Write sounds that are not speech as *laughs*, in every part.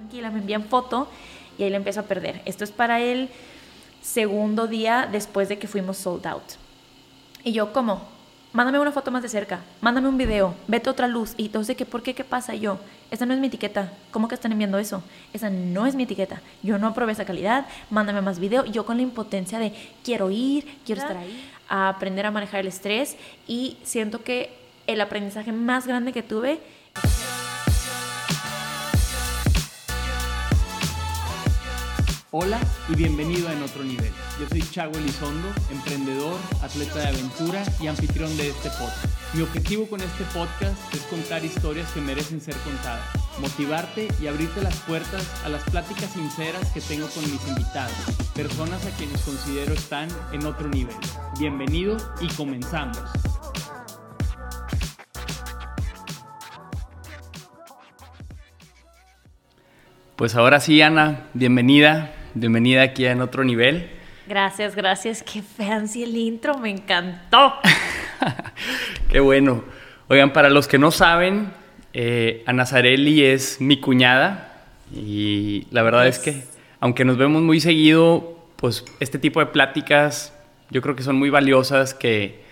tranquila, me envían foto y ahí la empiezo a perder. Esto es para el segundo día después de que fuimos sold out. Y yo, ¿cómo? Mándame una foto más de cerca, mándame un video, vete otra luz. Y entonces, ¿qué, ¿por qué? ¿Qué pasa? Y yo, esa no es mi etiqueta. ¿Cómo que están enviando eso? Esa no es mi etiqueta. Yo no aprobé esa calidad, mándame más video. Yo con la impotencia de quiero ir, quiero estar ahí, a aprender a manejar el estrés. Y siento que el aprendizaje más grande que tuve Hola y bienvenido a En Otro Nivel. Yo soy Chago Elizondo, emprendedor, atleta de aventura y anfitrión de este podcast. Mi objetivo con este podcast es contar historias que merecen ser contadas, motivarte y abrirte las puertas a las pláticas sinceras que tengo con mis invitados, personas a quienes considero están en otro nivel. Bienvenido y comenzamos. Pues ahora sí, Ana, bienvenida. Bienvenida aquí En Otro Nivel. Gracias, gracias. Qué fancy el intro, me encantó. *laughs* Qué bueno. Oigan, para los que no saben, eh, Ana Zarelli es mi cuñada y la verdad es que, aunque nos vemos muy seguido, pues este tipo de pláticas yo creo que son muy valiosas, que,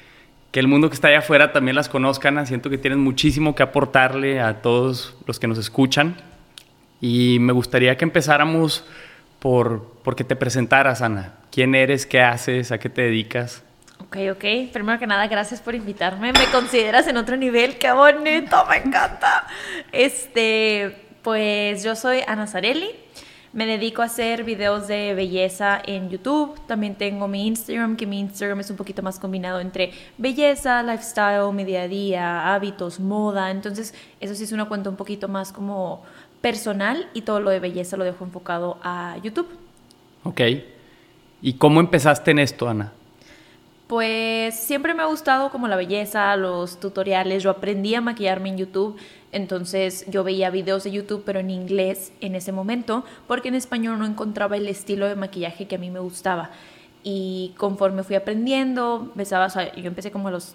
que el mundo que está allá afuera también las conozcan. Siento que tienen muchísimo que aportarle a todos los que nos escuchan. Y me gustaría que empezáramos por, por que te presentaras, Ana. ¿Quién eres? ¿Qué haces? ¿A qué te dedicas? Ok, ok. Primero que nada, gracias por invitarme. Me consideras en otro nivel. ¡Qué bonito! Me encanta. Este, pues yo soy Ana Zarelli. Me dedico a hacer videos de belleza en YouTube. También tengo mi Instagram, que mi Instagram es un poquito más combinado entre belleza, lifestyle, mi día a día, hábitos, moda. Entonces, eso sí es una cuenta un poquito más como personal y todo lo de belleza lo dejo enfocado a YouTube. Ok. ¿Y cómo empezaste en esto, Ana? Pues siempre me ha gustado como la belleza, los tutoriales. Yo aprendí a maquillarme en YouTube, entonces yo veía videos de YouTube, pero en inglés en ese momento, porque en español no encontraba el estilo de maquillaje que a mí me gustaba. Y conforme fui aprendiendo, empezaba, o sea, yo empecé como a los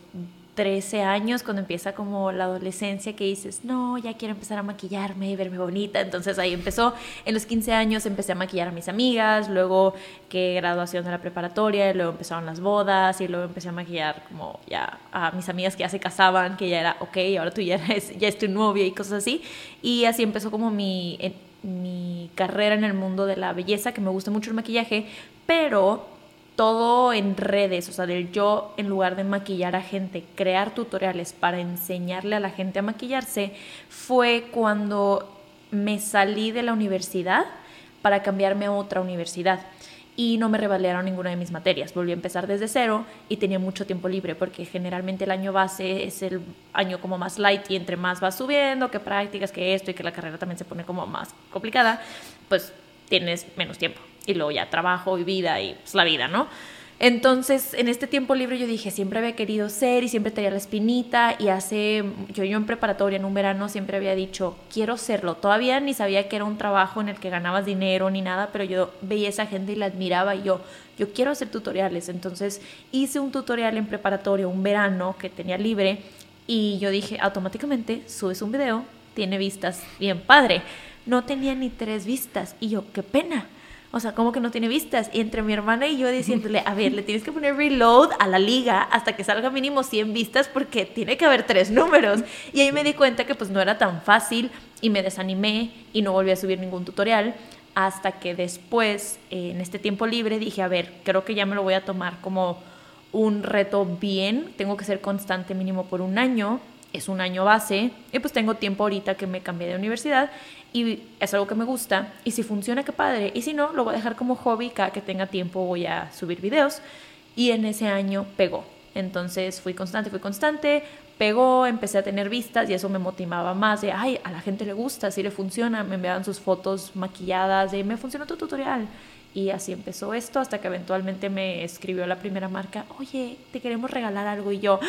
13 años, cuando empieza como la adolescencia, que dices, no, ya quiero empezar a maquillarme y verme bonita. Entonces ahí empezó. En los 15 años empecé a maquillar a mis amigas, luego que graduación de la preparatoria, luego empezaron las bodas y luego empecé a maquillar como ya a mis amigas que ya se casaban, que ya era, ok, ahora tú ya eres, ya es tu novia y cosas así. Y así empezó como mi, mi carrera en el mundo de la belleza, que me gusta mucho el maquillaje, pero todo en redes, o sea, del yo en lugar de maquillar a gente, crear tutoriales para enseñarle a la gente a maquillarse, fue cuando me salí de la universidad para cambiarme a otra universidad y no me revalidaron ninguna de mis materias. Volví a empezar desde cero y tenía mucho tiempo libre porque generalmente el año base es el año como más light y entre más vas subiendo, que prácticas, que esto y que la carrera también se pone como más complicada, pues tienes menos tiempo y luego ya trabajo y vida y pues, la vida, ¿no? Entonces, en este tiempo libre yo dije, siempre había querido ser y siempre tenía la espinita y hace, yo, yo en preparatoria, en un verano, siempre había dicho, quiero serlo. Todavía ni sabía que era un trabajo en el que ganabas dinero ni nada, pero yo veía a esa gente y la admiraba y yo, yo quiero hacer tutoriales. Entonces, hice un tutorial en preparatoria, un verano que tenía libre y yo dije, automáticamente subes un video, tiene vistas, bien padre. No tenía ni tres vistas y yo, qué pena o sea, como que no tiene vistas. Y entre mi hermana y yo diciéndole, a ver, le tienes que poner reload a la liga hasta que salga mínimo 100 vistas porque tiene que haber tres números. Y ahí me di cuenta que pues no era tan fácil y me desanimé y no volví a subir ningún tutorial hasta que después, en este tiempo libre, dije, a ver, creo que ya me lo voy a tomar como un reto bien, tengo que ser constante mínimo por un año, es un año base, y pues tengo tiempo ahorita que me cambié de universidad y es algo que me gusta y si funciona qué padre. Y si no lo voy a dejar como hobby cada que tenga tiempo voy a subir videos. Y en ese año pegó. Entonces fui constante fui constante pegó empecé a tener vistas y eso me motivaba más de ay a la gente le gusta si le funciona me enviaban sus fotos maquilladas de me funcionó tu tutorial y así empezó esto hasta que eventualmente me escribió la primera marca oye te queremos regalar algo y yo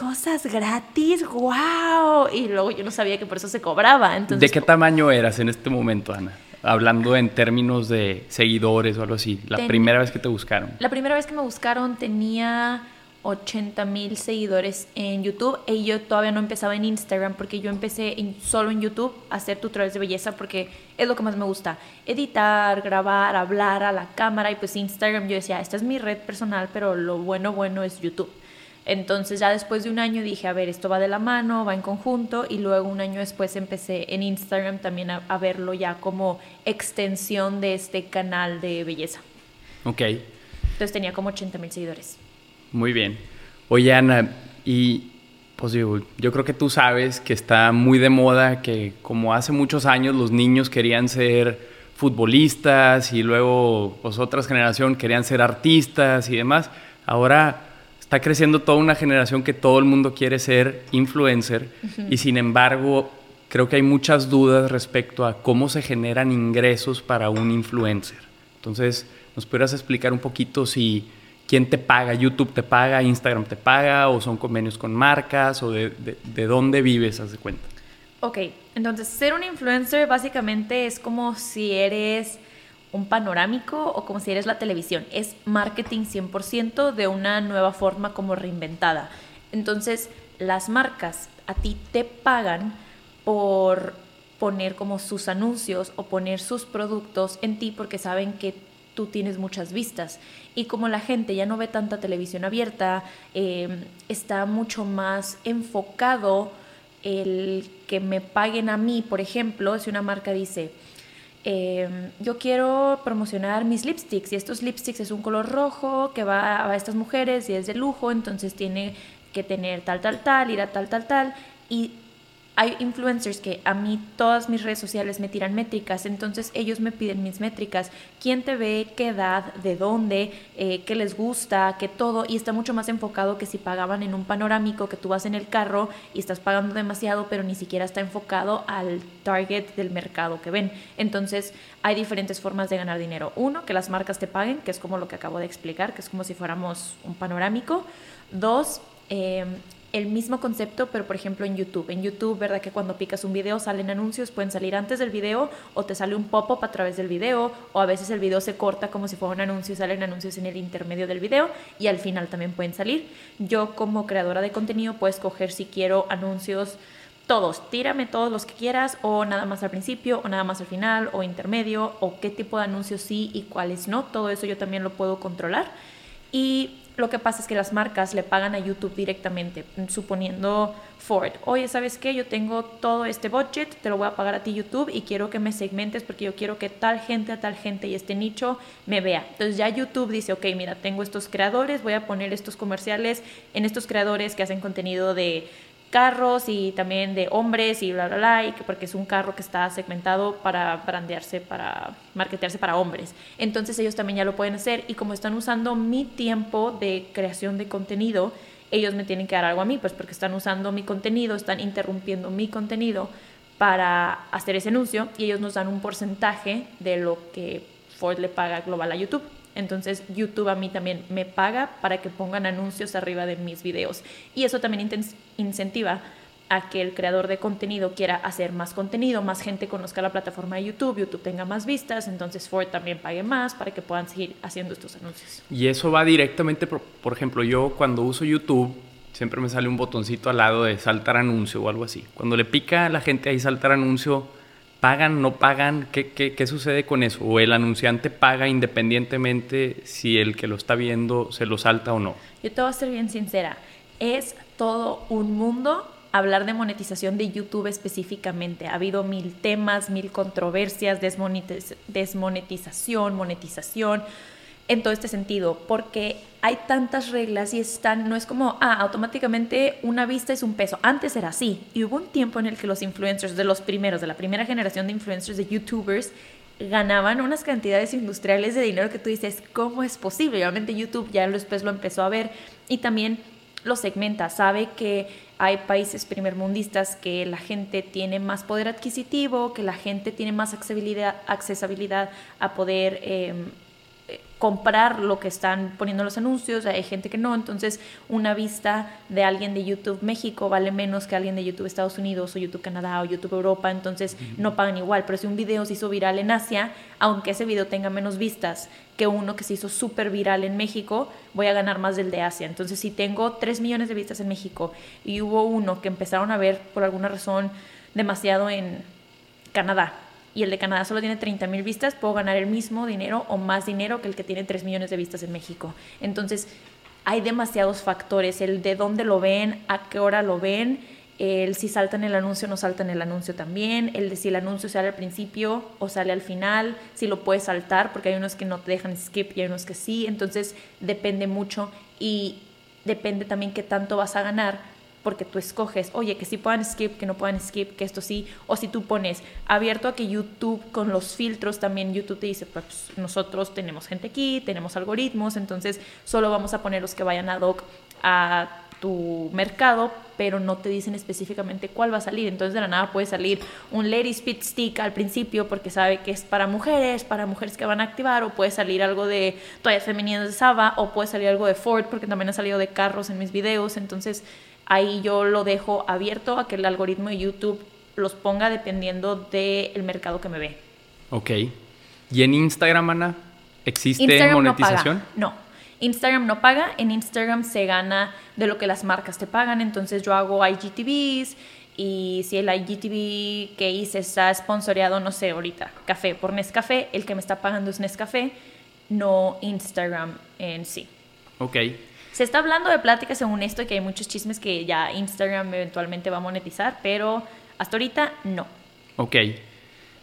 cosas gratis, wow. Y luego yo no sabía que por eso se cobraba. Entonces, ¿De qué tamaño eras en este momento, Ana? Hablando en términos de seguidores o algo así, la primera vez que te buscaron. La primera vez que me buscaron tenía 80 mil seguidores en YouTube y yo todavía no empezaba en Instagram porque yo empecé solo en YouTube a hacer tutoriales de belleza porque es lo que más me gusta. Editar, grabar, hablar a la cámara y pues Instagram yo decía, esta es mi red personal, pero lo bueno, bueno es YouTube. Entonces ya después de un año dije, a ver, esto va de la mano, va en conjunto y luego un año después empecé en Instagram también a, a verlo ya como extensión de este canal de belleza. Ok. Entonces tenía como 80 mil seguidores. Muy bien. Oye, Ana, y pues yo, yo creo que tú sabes que está muy de moda que como hace muchos años los niños querían ser futbolistas y luego pues otras generación querían ser artistas y demás. Ahora está creciendo toda una generación que todo el mundo quiere ser influencer y sin embargo creo que hay muchas dudas respecto a cómo se generan ingresos para un influencer. Entonces, ¿nos pudieras explicar un poquito si quién te paga, YouTube te paga, Instagram te paga, o son convenios con marcas, o de, dónde vives, haz de cuenta. Ok, entonces ser un influencer básicamente es como si eres un panorámico o como si eres la televisión. Es marketing 100% de una nueva forma como reinventada. Entonces, las marcas a ti te pagan por poner como sus anuncios o poner sus productos en ti porque saben que tú tienes muchas vistas. Y como la gente ya no ve tanta televisión abierta, em, está mucho más enfocado el que me paguen a mí, por ejemplo, si una marca dice, em, yo quiero promocionar mis lipsticks y estos lipsticks es un color rojo que va a estas mujeres y es de lujo, entonces tiene que tener tal, tal, tal, ir a tal, tal, tal. Y hay influencers que a mí todas mis redes sociales me tiran métricas, entonces ellos me piden mis métricas, quién te ve, qué edad, de dónde, eh, qué les gusta, qué todo, y está mucho más enfocado que si pagaban en un panorámico que tú vas en el carro y estás pagando demasiado, pero ni siquiera está enfocado al target del mercado que ven. Entonces hay diferentes formas de ganar dinero. Uno, que las marcas te paguen, que es como lo que acabo de explicar, que es como si fuéramos un panorámico. Dos, eh, el mismo concepto, pero por ejemplo en YouTube. En YouTube, ¿verdad? Que cuando picas un video salen anuncios, pueden salir antes del video o te sale un pop-up a través del video o a veces el video se corta como si fuera un anuncio y salen anuncios en el intermedio del video y al final también pueden salir. Yo como creadora de contenido puedo escoger si quiero anuncios todos, tírame todos los que quieras o nada más al principio o nada más al final o intermedio o qué tipo de anuncios sí y cuáles no. Todo eso yo también lo puedo controlar. Y lo que pasa es que las marcas le pagan a YouTube directamente, suponiendo Ford, oye, ¿sabes qué? Yo tengo todo este budget, te lo voy a pagar a ti YouTube y quiero que me segmentes porque yo quiero que tal gente, a tal gente y este nicho me vea. Entonces ya YouTube dice, ok, mira, tengo estos creadores, voy a poner estos comerciales en estos creadores que hacen contenido de carros y también de hombres y bla, bla, bla, y que porque es un carro que está segmentado para brandearse, para marketearse para hombres. Entonces ellos también ya lo pueden hacer y como están usando mi tiempo de creación de contenido, ellos me tienen que dar algo a mí, pues porque están usando mi contenido, están interrumpiendo mi contenido para hacer ese anuncio y ellos nos dan un porcentaje de lo que Ford le paga global a YouTube. Entonces YouTube a mí también me paga para que pongan anuncios arriba de mis videos. Y eso también incentiva a que el creador de contenido quiera hacer más contenido, más gente conozca la plataforma de YouTube, YouTube tenga más vistas, entonces Ford también pague más para que puedan seguir haciendo estos anuncios. Y eso va directamente, por, ejemplo, yo cuando uso YouTube, siempre me sale un botoncito al lado de saltar anuncio o algo así. Cuando le pica a la gente ahí saltar anuncio, ¿Pagan, no pagan? ¿Qué, qué, qué sucede con eso? ¿O el anunciante paga independientemente si el que lo está viendo se lo salta o no? Yo te voy a ser bien sincera. Es todo un mundo hablar de monetización de YouTube específicamente. Ha habido mil temas, mil controversias, desmonetización, monetización en todo este sentido, porque hay tantas reglas y están, no es como, ah, automáticamente una vista es un peso. Antes era así. Y hubo un tiempo en el que los influencers, de los primeros, de la primera generación de influencers, de YouTubers, ganaban unas cantidades industriales de dinero que tú dices, ¿cómo es posible? Obviamente YouTube ya después lo empezó a ver y también lo segmenta, sabe que hay países primermundistas que la gente tiene más poder adquisitivo, que la gente tiene más accesibilidad, accesibilidad a poder... Eh, comprar lo que están poniendo los anuncios, hay gente que no, entonces una vista de alguien de YouTube México vale menos que alguien de YouTube Estados Unidos o YouTube Canadá o YouTube Europa, entonces no pagan igual, pero si un video se hizo viral en Asia, aunque ese video tenga menos vistas que uno que se hizo súper viral en México, voy a ganar más del de Asia. Entonces si tengo 3 millones de vistas en México y hubo uno que empezaron a ver por alguna razón demasiado en Canadá, y el de Canadá solo tiene 30 mil vistas, puedo ganar el mismo dinero o más dinero que el que tiene 3 millones de vistas en México. Entonces, hay demasiados factores, el de dónde lo ven, a qué hora lo ven, el si salta en el anuncio o no salta en el anuncio también, el de si el anuncio sale al principio o sale al final, si lo puedes saltar, porque hay unos que no te dejan skip y hay unos que sí, entonces depende mucho y depende también qué tanto vas a ganar porque tú escoges, oye, que sí puedan skip, que no puedan skip, que esto sí, o si tú pones abierto a que YouTube con los filtros también YouTube te dice, pues nosotros tenemos gente aquí, tenemos algoritmos, entonces solo vamos a poner los que vayan ad hoc a tu mercado, pero no te dicen específicamente cuál va a salir. Entonces de la nada puede salir un Lady Speed Stick al principio porque sabe que es para mujeres, para mujeres que van a activar, o puede salir algo de toallas femeninas de Saba, o puede salir algo de Ford porque también ha salido de carros en mis videos. Entonces ahí yo lo dejo abierto a que el algoritmo de YouTube los ponga dependiendo del mercado que me ve. Ok. ¿Y en Instagram, Ana? ¿Existe monetización? No, Instagram no paga. En Instagram se gana de lo que las marcas te pagan. Entonces yo hago IGTVs y si el IGTV que hice está sponsoreado, no sé, ahorita, café por Nescafé, el que me está pagando es Nescafé, no Instagram en sí. Ok. Se está hablando de pláticas según esto que hay muchos chismes que ya Instagram eventualmente va a monetizar, pero hasta ahorita no. Ok.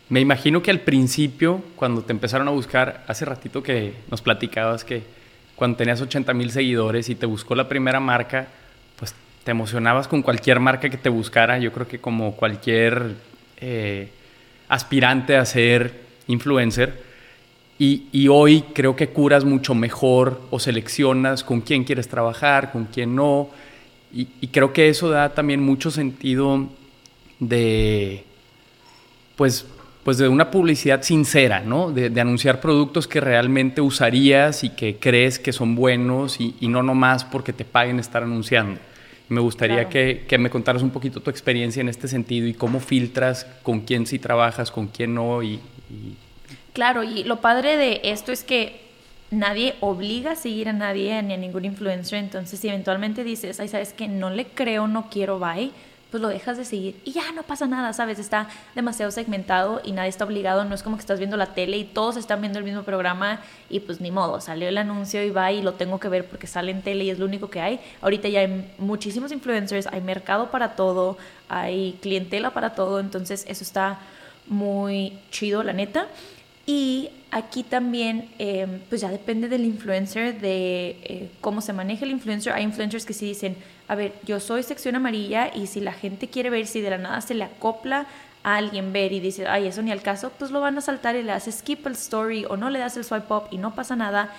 Me imagino que al principio, cuando te empezaron a buscar, hace ratito que nos platicabas que cuando tenías 80 mil seguidores y te buscó la primera marca, pues te emocionabas con cualquier marca que te buscara. Yo creo que como cualquier eh, aspirante a ser influencer. Y, hoy creo que curas mucho mejor o seleccionas con quién quieres trabajar, con quién no. Y, creo que eso da también mucho sentido de, pues, pues de una publicidad sincera, ¿no? De, anunciar productos que realmente usarías y que crees que son buenos y, no nomás porque te paguen estar anunciando. Me gustaría que, me contaras un poquito tu experiencia en este sentido y cómo filtras con quién sí trabajas, con quién no y Claro, y lo padre de esto es que nadie obliga a seguir a nadie ni a ningún influencer, entonces si eventualmente dices, ay, sabes que no le creo, no quiero, bye, pues lo dejas de seguir y ya no pasa nada, ¿sabes? Está demasiado segmentado y nadie está obligado, no es como que estás viendo la tele y todos están viendo el mismo programa y pues ni modo, salió el anuncio y va y lo tengo que ver porque sale en tele y es lo único que hay. Ahorita ya hay muchísimos influencers, hay mercado para todo, hay clientela para todo, entonces eso está muy chido, la neta. Y aquí también, em, pues ya depende del influencer, de eh, cómo se maneja el influencer. Hay influencers que sí dicen, a ver, yo soy sección amarilla y si la gente quiere ver, si de la nada se le acopla a alguien ver y dice, ay, eso ni al caso, pues lo van a saltar y le hace skip el story o no le das el swipe up y no pasa nada.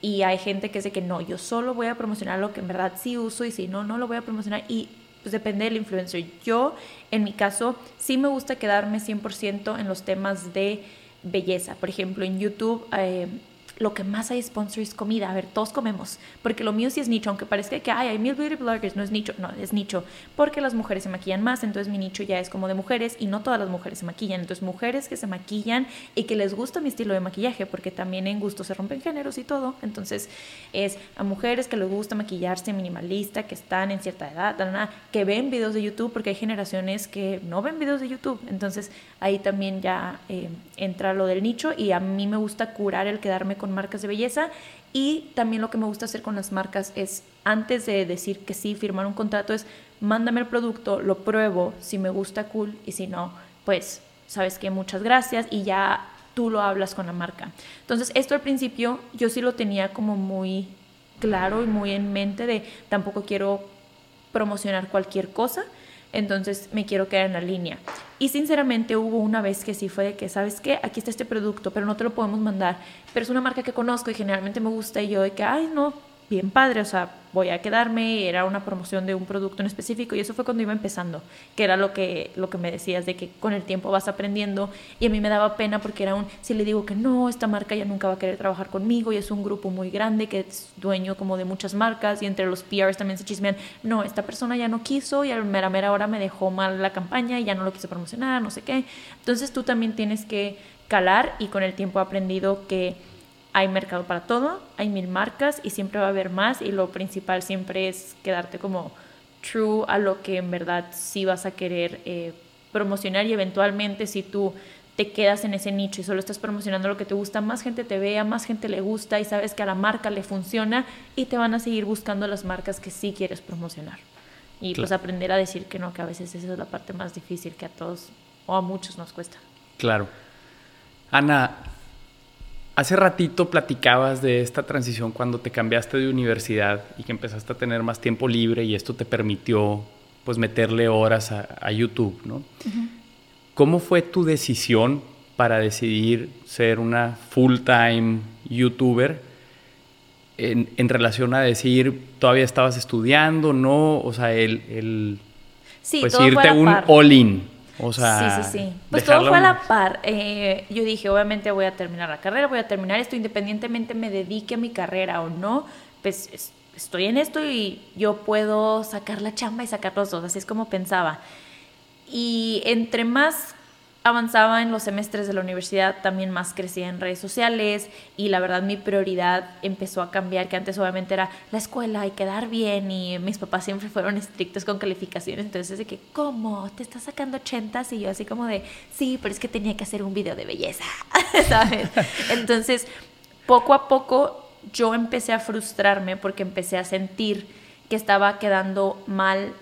Y hay gente que dice que no, yo solo voy a promocionar lo que en verdad sí uso y si no, no lo voy a promocionar. Y pues depende del influencer. Yo, en mi caso, sí me gusta quedarme 100% en los temas de belleza. Por ejemplo, en YouTube eh, lo que más hay sponsor es comida. A ver, todos comemos. Porque lo mío sí es nicho, aunque parezca que hay mil beauty bloggers, no es nicho. No, es nicho. Porque las mujeres se maquillan más, entonces mi nicho ya es como de mujeres y no todas las mujeres se maquillan. Entonces, mujeres que se maquillan y que les gusta mi estilo de maquillaje, porque también en gusto se rompen géneros y todo. Entonces, es a mujeres que les gusta maquillarse minimalista, que están en cierta edad, que ven videos de YouTube, porque hay generaciones que no ven videos de YouTube. Entonces, ahí también ya eh, entra lo del nicho y a mí me gusta curar el quedarme con marcas de belleza y también lo que me gusta hacer con las marcas es, antes de decir que sí, firmar un contrato, es mándame el producto, lo pruebo, si me gusta, cool, y si no, pues sabes que muchas gracias y ya tú lo hablas con la marca. Entonces, esto al principio yo sí lo tenía como muy claro y muy en mente de tampoco quiero promocionar cualquier cosa, entonces me quiero quedar en la línea. Y sinceramente hubo una vez que sí fue de que, ¿sabes qué? Aquí está este producto, pero no te lo podemos mandar. Pero es una marca que conozco y generalmente me gusta y yo de que, ay, no, bien padre, o sea, voy a quedarme, era una promoción de un producto en específico y eso fue cuando iba empezando, que era lo que, lo que me decías, de que con el tiempo vas aprendiendo y a mí me daba pena porque era un, si le digo que no, esta marca ya nunca va a querer trabajar conmigo y es un grupo muy grande que es dueño como de muchas marcas y entre los PRs también se chismean, no, esta persona ya no quiso y a mera mera hora me dejó mal la campaña y ya no lo quise promocionar, no sé qué. Entonces tú también tienes que calar y con el tiempo he aprendido que hay mercado para todo, hay mil marcas y siempre va a haber más y lo principal siempre es quedarte como true a lo que en verdad sí vas a querer eh, promocionar y eventualmente si tú te quedas en ese nicho y solo estás promocionando lo que te gusta, más gente te vea, más gente le gusta y sabes que a la marca le funciona y te van a seguir buscando las marcas que sí quieres promocionar. Y pues aprender a decir que no, que a veces esa es la parte más difícil que a todos o a muchos nos cuesta. Claro. Ana, Hace ratito platicabas de esta transición cuando te cambiaste de universidad y que empezaste a tener más tiempo libre y esto te permitió pues meterle horas a, YouTube, ¿no? ¿Cómo fue tu decisión para decidir ser una full-time youtuber en, en, relación a decir, todavía estabas estudiando, no? O sea, el, el sí, pues irte un all-in. O sea, sí, sí, sí. Pues todo fue a la par. Eh, yo dije, obviamente voy a terminar la carrera, voy a terminar esto, independientemente me dedique a mi carrera o no, pues estoy en esto y yo puedo sacar la chamba y sacar los dos, así es como pensaba. Y entre más avanzaba en los semestres de la universidad, también más crecía en redes sociales y la verdad mi prioridad empezó a cambiar, que antes obviamente era la escuela y quedar bien y mis papás siempre fueron estrictos con calificaciones, entonces de que, ¿cómo? ¿Te estás sacando ochentas? Y yo así como de, sí, pero es que tenía que hacer un video de belleza, *laughs* ¿sabes? Entonces, poco a poco yo empecé a frustrarme porque empecé a sentir que estaba quedando mal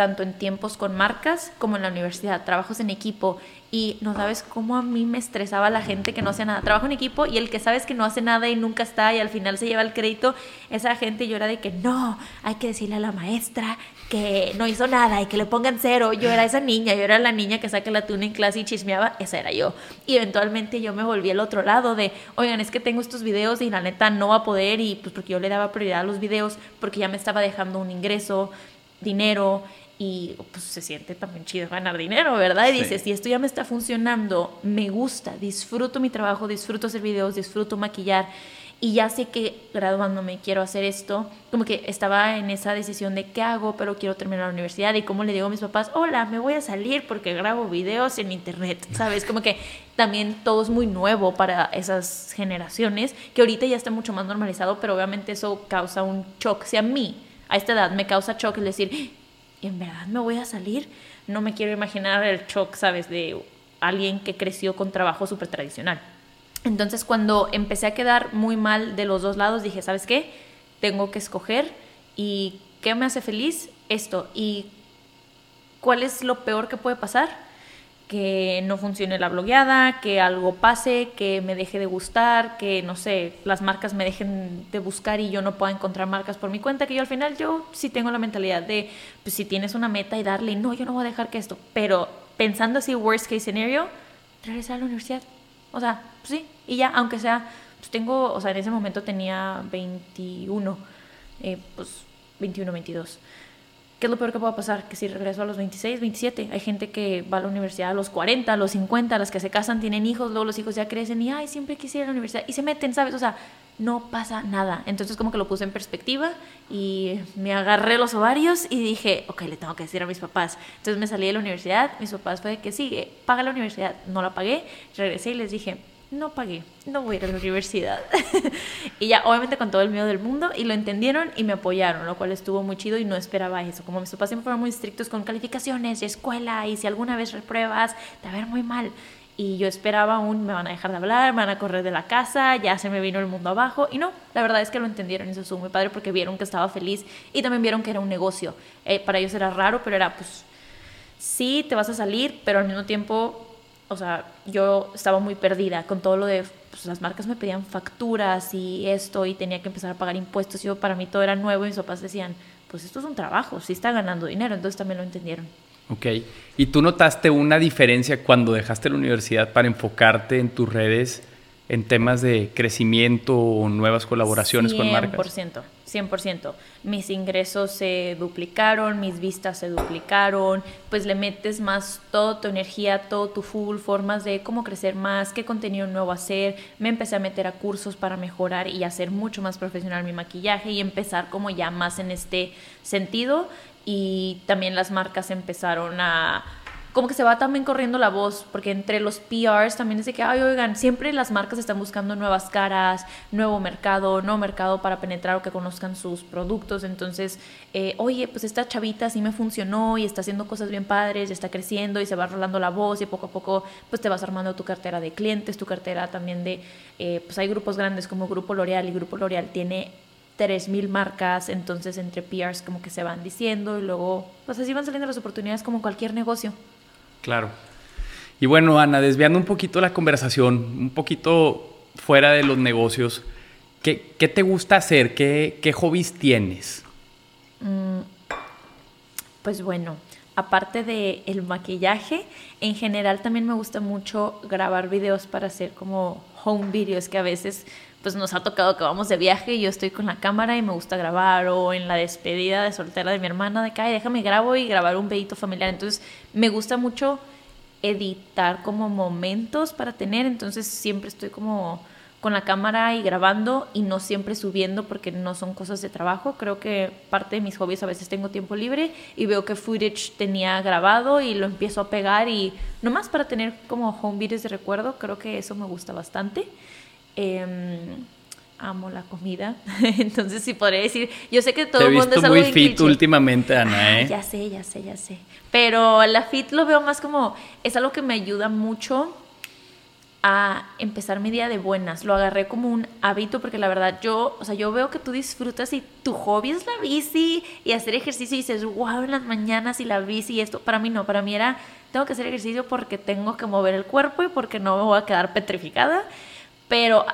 tanto en tiempos con marcas como en la universidad, trabajos en equipo y no sabes cómo a mí me estresaba la gente que no hace nada. Trabajo en equipo y el que sabes que no hace nada y nunca está y al final se lleva el crédito, esa gente yo era de que no, hay que decirle a la maestra que no hizo nada y que le pongan cero. Yo era esa niña, yo era la niña que saca la tuna en clase y chismeaba, esa era yo. Y eventualmente yo me volví al otro lado de, oigan, es que tengo estos videos y la neta no va a poder y pues porque yo le daba prioridad a los videos porque ya me estaba dejando un ingreso, dinero y pues se siente también chido ganar dinero, ¿verdad? Y dices, si esto ya me está funcionando, me gusta, disfruto mi trabajo, disfruto hacer videos, disfruto maquillar y ya sé que graduándome quiero hacer esto, como que estaba en esa decisión de qué hago, pero quiero terminar la universidad y cómo le digo a mis papás, hola, me voy a salir porque grabo videos en internet, *laughs* ¿sabes? Como que también todo es muy nuevo para esas generaciones, que ahorita ya está mucho más normalizado, pero obviamente eso causa un shock. Si a mí, a esta edad, me causa shock el decir, en verdad me voy a salir. No me quiero imaginar el shock, ¿sabes? De alguien que creció con trabajo súper tradicional. Entonces cuando empecé a quedar muy mal de los dos lados, dije, ¿sabes qué? Tengo que escoger y ¿qué me hace feliz? Esto. ¿Y cuál es lo peor que puede pasar? Que no funcione la blogueada, que algo pase, que me deje de gustar, que no sé, las marcas me dejen de buscar y yo no pueda encontrar marcas por mi cuenta, que yo al final yo sí tengo la mentalidad de, pues si tienes una meta y darle, no, yo no voy a dejar que esto, pero pensando así, worst case scenario, regresar a la universidad. O sea, pues sí, y ya, aunque sea, pues tengo, o sea, en ese momento tenía 21, eh, pues 21, 22 ¿Qué es lo peor que pueda pasar? Que si regreso a los 26, 27, hay gente que va a la universidad a los 40, a los 50, las que se casan, tienen hijos, luego los hijos ya crecen y, ay, siempre quisiera la universidad y se meten, ¿sabes? O sea, no pasa nada. Entonces como que lo puse en perspectiva y me agarré los ovarios y dije, ok, le tengo que decir a mis papás. Entonces me salí de la universidad, mis papás fue que sí, paga la universidad. No la pagué, regresé y les dije, no pagué, no voy a ir a la universidad. *laughs* y ya, obviamente con todo el miedo del mundo, y lo entendieron y me apoyaron, lo cual estuvo muy chido y no esperaba eso. Como mis papás siempre fueron muy estrictos con calificaciones y escuela, y si alguna vez repruebas, te va a ver muy mal. Y yo esperaba aún, me van a dejar de hablar, me van a correr de la casa, ya se me vino el mundo abajo. Y no, la verdad es que lo entendieron y eso estuvo muy padre porque vieron que estaba feliz y también vieron que era un negocio. Eh, para ellos era raro, pero era pues, sí, te vas a salir, pero al mismo tiempo o sea, yo estaba muy perdida con todo lo de, pues las marcas me pedían facturas y esto y tenía que empezar a pagar impuestos y yo, para mí todo era nuevo y mis papás decían, pues esto es un trabajo, sí está ganando dinero, entonces también lo entendieron. Ok, ¿y tú notaste una diferencia cuando dejaste la universidad para enfocarte en tus redes en temas de crecimiento o nuevas colaboraciones con marcas? 100%, 100%. Mis ingresos se duplicaron, mis vistas se duplicaron, pues le metes más toda tu energía, todo tu full, formas de cómo crecer más, qué contenido nuevo hacer. Me empecé a meter a cursos para mejorar y hacer mucho más profesional mi maquillaje y empezar como ya más en este sentido. Y también las marcas empezaron a como que se va también corriendo la voz, porque entre los PRs también es de que, ay, oigan, siempre las marcas están buscando nuevas caras, nuevo mercado, nuevo mercado para penetrar o que conozcan sus productos. Entonces, eh, oye, pues esta chavita sí me funcionó y está haciendo cosas bien padres, y está creciendo y se va rolando la voz y poco a poco pues te vas armando tu cartera de clientes, tu cartera también de, eh, pues hay grupos grandes como Grupo L'Oreal y Grupo L'Oreal tiene 3.000 marcas, entonces entre PRs como que se van diciendo y luego, pues así van saliendo las oportunidades como cualquier negocio. Claro. Y bueno, Ana, desviando un poquito la conversación, un poquito fuera de los negocios, ¿qué, te gusta hacer? ¿Qué, qué hobbies tienes? Mm, pues bueno, aparte de el maquillaje, en general también me gusta mucho grabar videos para hacer como home videos que a veces pues nos ha tocado que vamos de viaje y yo estoy con la cámara y me gusta grabar o en la despedida de soltera de mi hermana de Ay, déjame grabo y grabar un videito familiar entonces me gusta mucho editar como momentos para tener entonces siempre estoy como con la cámara y grabando y no siempre subiendo porque no son cosas de trabajo. Creo que parte de mis hobbies a veces tengo tiempo libre y veo que footage tenía grabado y lo empiezo a pegar y nomás para tener como home videos de recuerdo, creo que eso me gusta bastante. Em, amo la comida, *laughs* entonces sí podría decir, yo sé que todo el mundo es algo muy fit últimamente, Ana, ¿eh? ya sé, ya sé, ya sé. Pero la fit lo veo más como, es algo que me ayuda mucho a empezar mi día de buenas. Lo agarré como un hábito porque la verdad yo, o sea, yo veo que tú disfrutas y tu hobby es la bici y hacer ejercicio y dices, wow, en las mañanas y la bici y esto. Para mí no, para mí era, tengo que hacer ejercicio porque tengo que mover el cuerpo y porque no me voy a quedar petrificada pero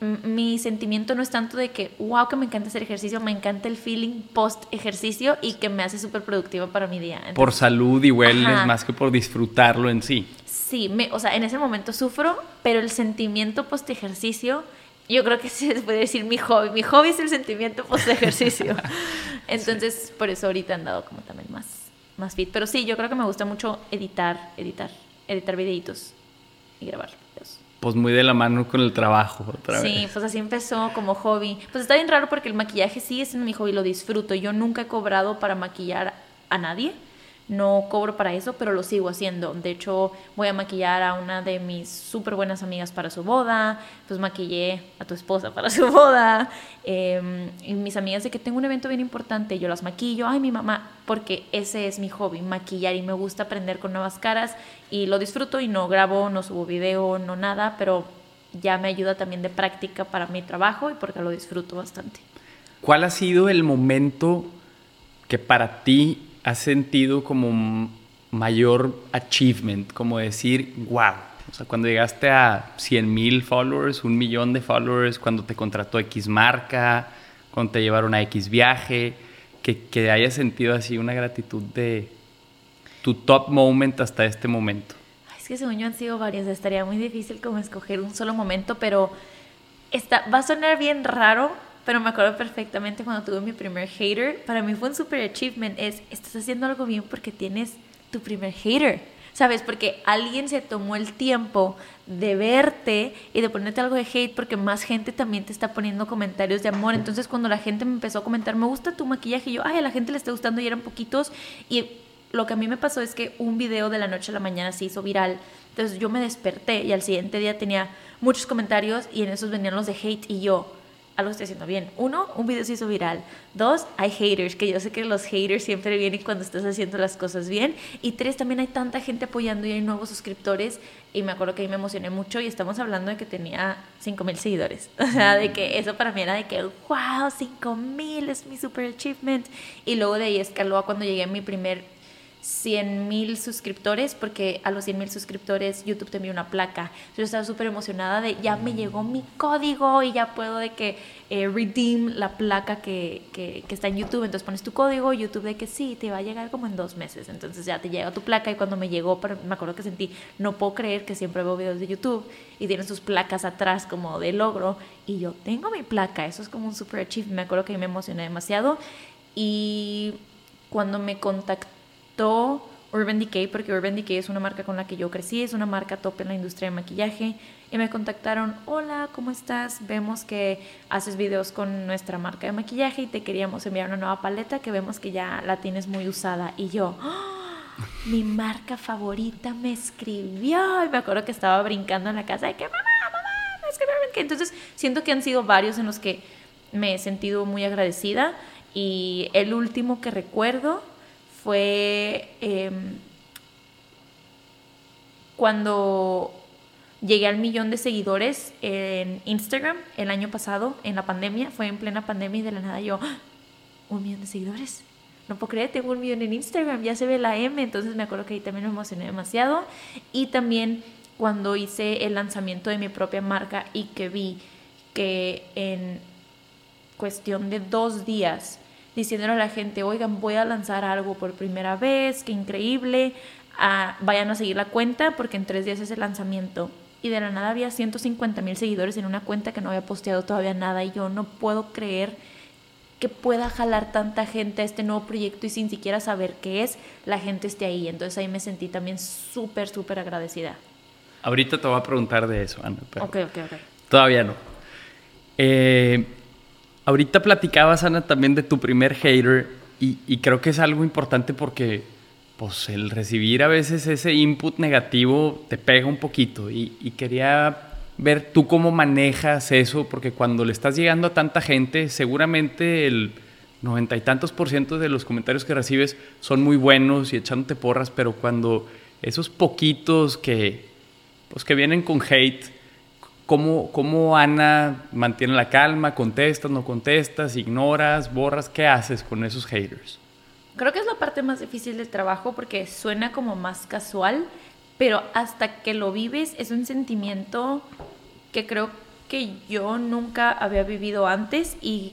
mi sentimiento no es tanto de que, wow, que me encanta hacer ejercicio, me encanta el feeling post ejercicio y que me hace súper productiva para mi día. por salud y wellness más que por disfrutarlo en sí. Sí, me, o sea, en ese momento sufro, pero el sentimiento post ejercicio, yo creo que *laughs* se puede decir mi hobby. Mi hobby es el sentimiento post ejercicio. *laughs* Entonces, por eso ahorita he andado como también más, más fit. Pero sí, yo creo que me gusta mucho editar, editar, editar videitos y grabar pues muy de la mano con el trabajo otra vez. Sí, pues así empezó como hobby. Pues está bien raro porque el maquillaje sí es mi hobby, lo disfruto. Yo nunca he cobrado para maquillar a nadie no cobro para eso, pero lo sigo haciendo. De hecho, voy a maquillar a una de mis súper buenas amigas para su boda, pues maquillé a tu esposa para su *laughs* boda, em, y mis amigas de que tengo un evento bien importante, yo las maquillo, ay mi mamá, porque ese es mi hobby, maquillar y me gusta aprender con nuevas caras y lo disfruto y no grabo, no subo video, no nada, pero ya me ayuda también de práctica para mi trabajo y porque lo disfruto bastante. ¿Cuál ha sido el momento que para ti has sentido como mayor achievement, como decir, wow? O sea, cuando llegaste a 100 mil followers, un millón de followers, cuando te contrató X marca, cuando te llevaron a X viaje, que, que hayas sentido así una gratitud de tu top moment hasta este momento. es que según yo han sido varios, estaría muy difícil como escoger un solo momento, pero está, va a sonar bien raro, pero me acuerdo perfectamente cuando tuve mi primer hater. Para mí fue un super achievement. Es, estás haciendo algo bien porque tienes tu primer hater. ¿Sabes? Porque alguien se tomó el tiempo de verte y de ponerte algo de hate porque más gente también te está poniendo comentarios de amor. Entonces cuando la gente me empezó a comentar, me gusta tu maquillaje, yo, ay, a la gente le está gustando y eran poquitos. Y lo que a mí me pasó es que un video de la noche a la mañana se hizo viral. Entonces yo me desperté y al siguiente día tenía muchos comentarios y en esos venían los de hate y yo, algo estoy haciendo bien. Uno, un video se hizo viral. Dos, hay haters, que yo sé que los haters siempre vienen cuando estás haciendo las cosas bien. Y tres, también hay tanta gente apoyando y hay nuevos suscriptores. Y me acuerdo que ahí me emocioné mucho y estamos hablando de que tenía 5 mil seguidores. *laughs* O sea, de que eso para mí era de que, wow, 5 mil es mi super achievement. Y luego de ahí escaló a cuando llegué a mi primer 100 mil suscriptores, porque a los 100 mil suscriptores YouTube te envió una placa. Yo estaba súper emocionada de ya me llegó mi código y ya puedo de que eh, redeem la placa que, que, está en YouTube. Entonces pones tu código, YouTube de que sí, te va a llegar como en dos meses. Entonces ya te llega tu placa y cuando me llegó, me acuerdo que sentí, no puedo creer que siempre veo videos de YouTube y tienen sus placas atrás como de logro y yo tengo mi placa. Eso es como un super achievement. Me acuerdo que me emocioné demasiado y cuando me contactó Urban Decay porque Urban Decay es una marca con la que yo crecí, es una marca top en la industria de maquillaje y me contactaron, hola, ¿cómo estás? Vemos que haces videos con nuestra marca de maquillaje y te queríamos enviar una nueva paleta que vemos que ya la tienes muy usada y yo... ¡Ah! Mi marca favorita me escribió y me acuerdo que estaba brincando en la casa de que mamá, mamá, me escribieron. Entonces siento que han sido varios en los que me he sentido muy agradecida y el último que recuerdo fue em, cuando llegué al millón de seguidores en Instagram el año pasado, en la pandemia, fue en plena pandemia y de la nada yo, ¡Ah! un millón de seguidores. No puedo creer, tengo un millón en Instagram, ya se ve la M, entonces me acuerdo que ahí también me emocioné demasiado. Y también cuando hice el lanzamiento de mi propia marca y que vi que en cuestión de dos días diciéndole a la gente, oigan, voy a lanzar algo por primera vez, qué increíble, ah, vayan a seguir la cuenta porque en tres días es el lanzamiento. Y de la nada había 150 mil seguidores en una cuenta que no había posteado todavía nada y yo no puedo creer que pueda jalar tanta gente a este nuevo proyecto y sin siquiera saber qué es, la gente esté ahí. Entonces ahí me sentí también súper, súper agradecida. Ahorita te voy a preguntar de eso, Ana. ok, ok, ok. Todavía no. Eh, Ahorita platicabas, Ana, también de tu primer hater y, creo que es algo importante porque pues el recibir a veces ese input negativo te pega un poquito y, quería ver tú cómo manejas eso porque cuando le estás llegando a tanta gente seguramente el noventa y tantos por ciento de los comentarios que recibes son muy buenos y echándote porras, pero cuando esos poquitos que pues que vienen con hate ¿Cómo, ¿Cómo, Ana mantiene la calma? ¿Contestas, no contestas? ¿Ignoras? ¿Borras? ¿Qué haces con esos haters? Creo que es la parte más difícil del trabajo porque suena como más casual, pero hasta que lo vives es un sentimiento que creo que yo nunca había vivido antes y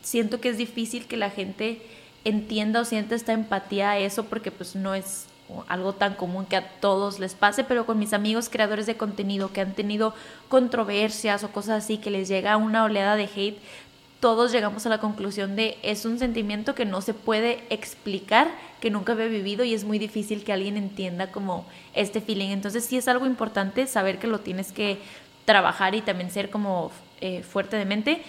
siento que es difícil que la gente entienda o sienta esta empatía a eso porque pues no es algo tan común que a todos les pase, pero con mis amigos creadores de contenido que han tenido controversias o cosas así, que les llega una oleada de hate, todos llegamos a la conclusión de es un sentimiento que no se puede explicar, que nunca había vivido y es muy difícil que alguien entienda como este feeling. Entonces sí es algo importante saber que lo tienes que trabajar y también ser como eh, fuerte de mente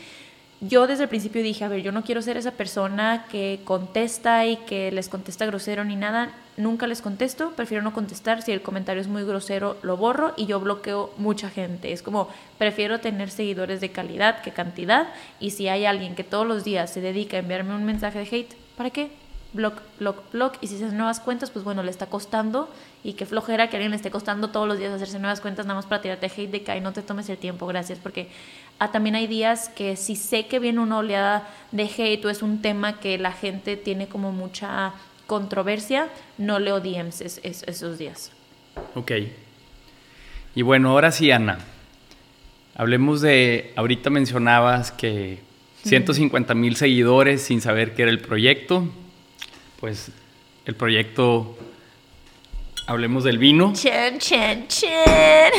yo desde el principio dije, a ver, yo no quiero ser esa persona que contesta y que les contesta grosero ni nada. Nunca les contesto, prefiero no contestar. Si el comentario es muy grosero, lo borro y yo bloqueo mucha gente. Es como, prefiero tener seguidores de calidad que cantidad. Y si hay alguien que todos los días se dedica a enviarme un mensaje de hate, ¿para qué? Block, block, block. Y si se hacen nuevas cuentas, pues bueno, le está costando. Y qué flojera que alguien le esté costando todos los días hacerse nuevas cuentas nada más para tirarte hate de que no te tomes el tiempo, gracias. Porque Ah, también hay días que si sé que viene una oleada de hate o es un tema que la gente tiene como mucha controversia, no leo DMs esos días. Ok. Y bueno, ahora sí, Ana. Hablemos de, ahorita mencionabas que 150 mil seguidores sin saber qué era el proyecto. Pues el proyecto, hablemos del vino. Chen, chen, chen.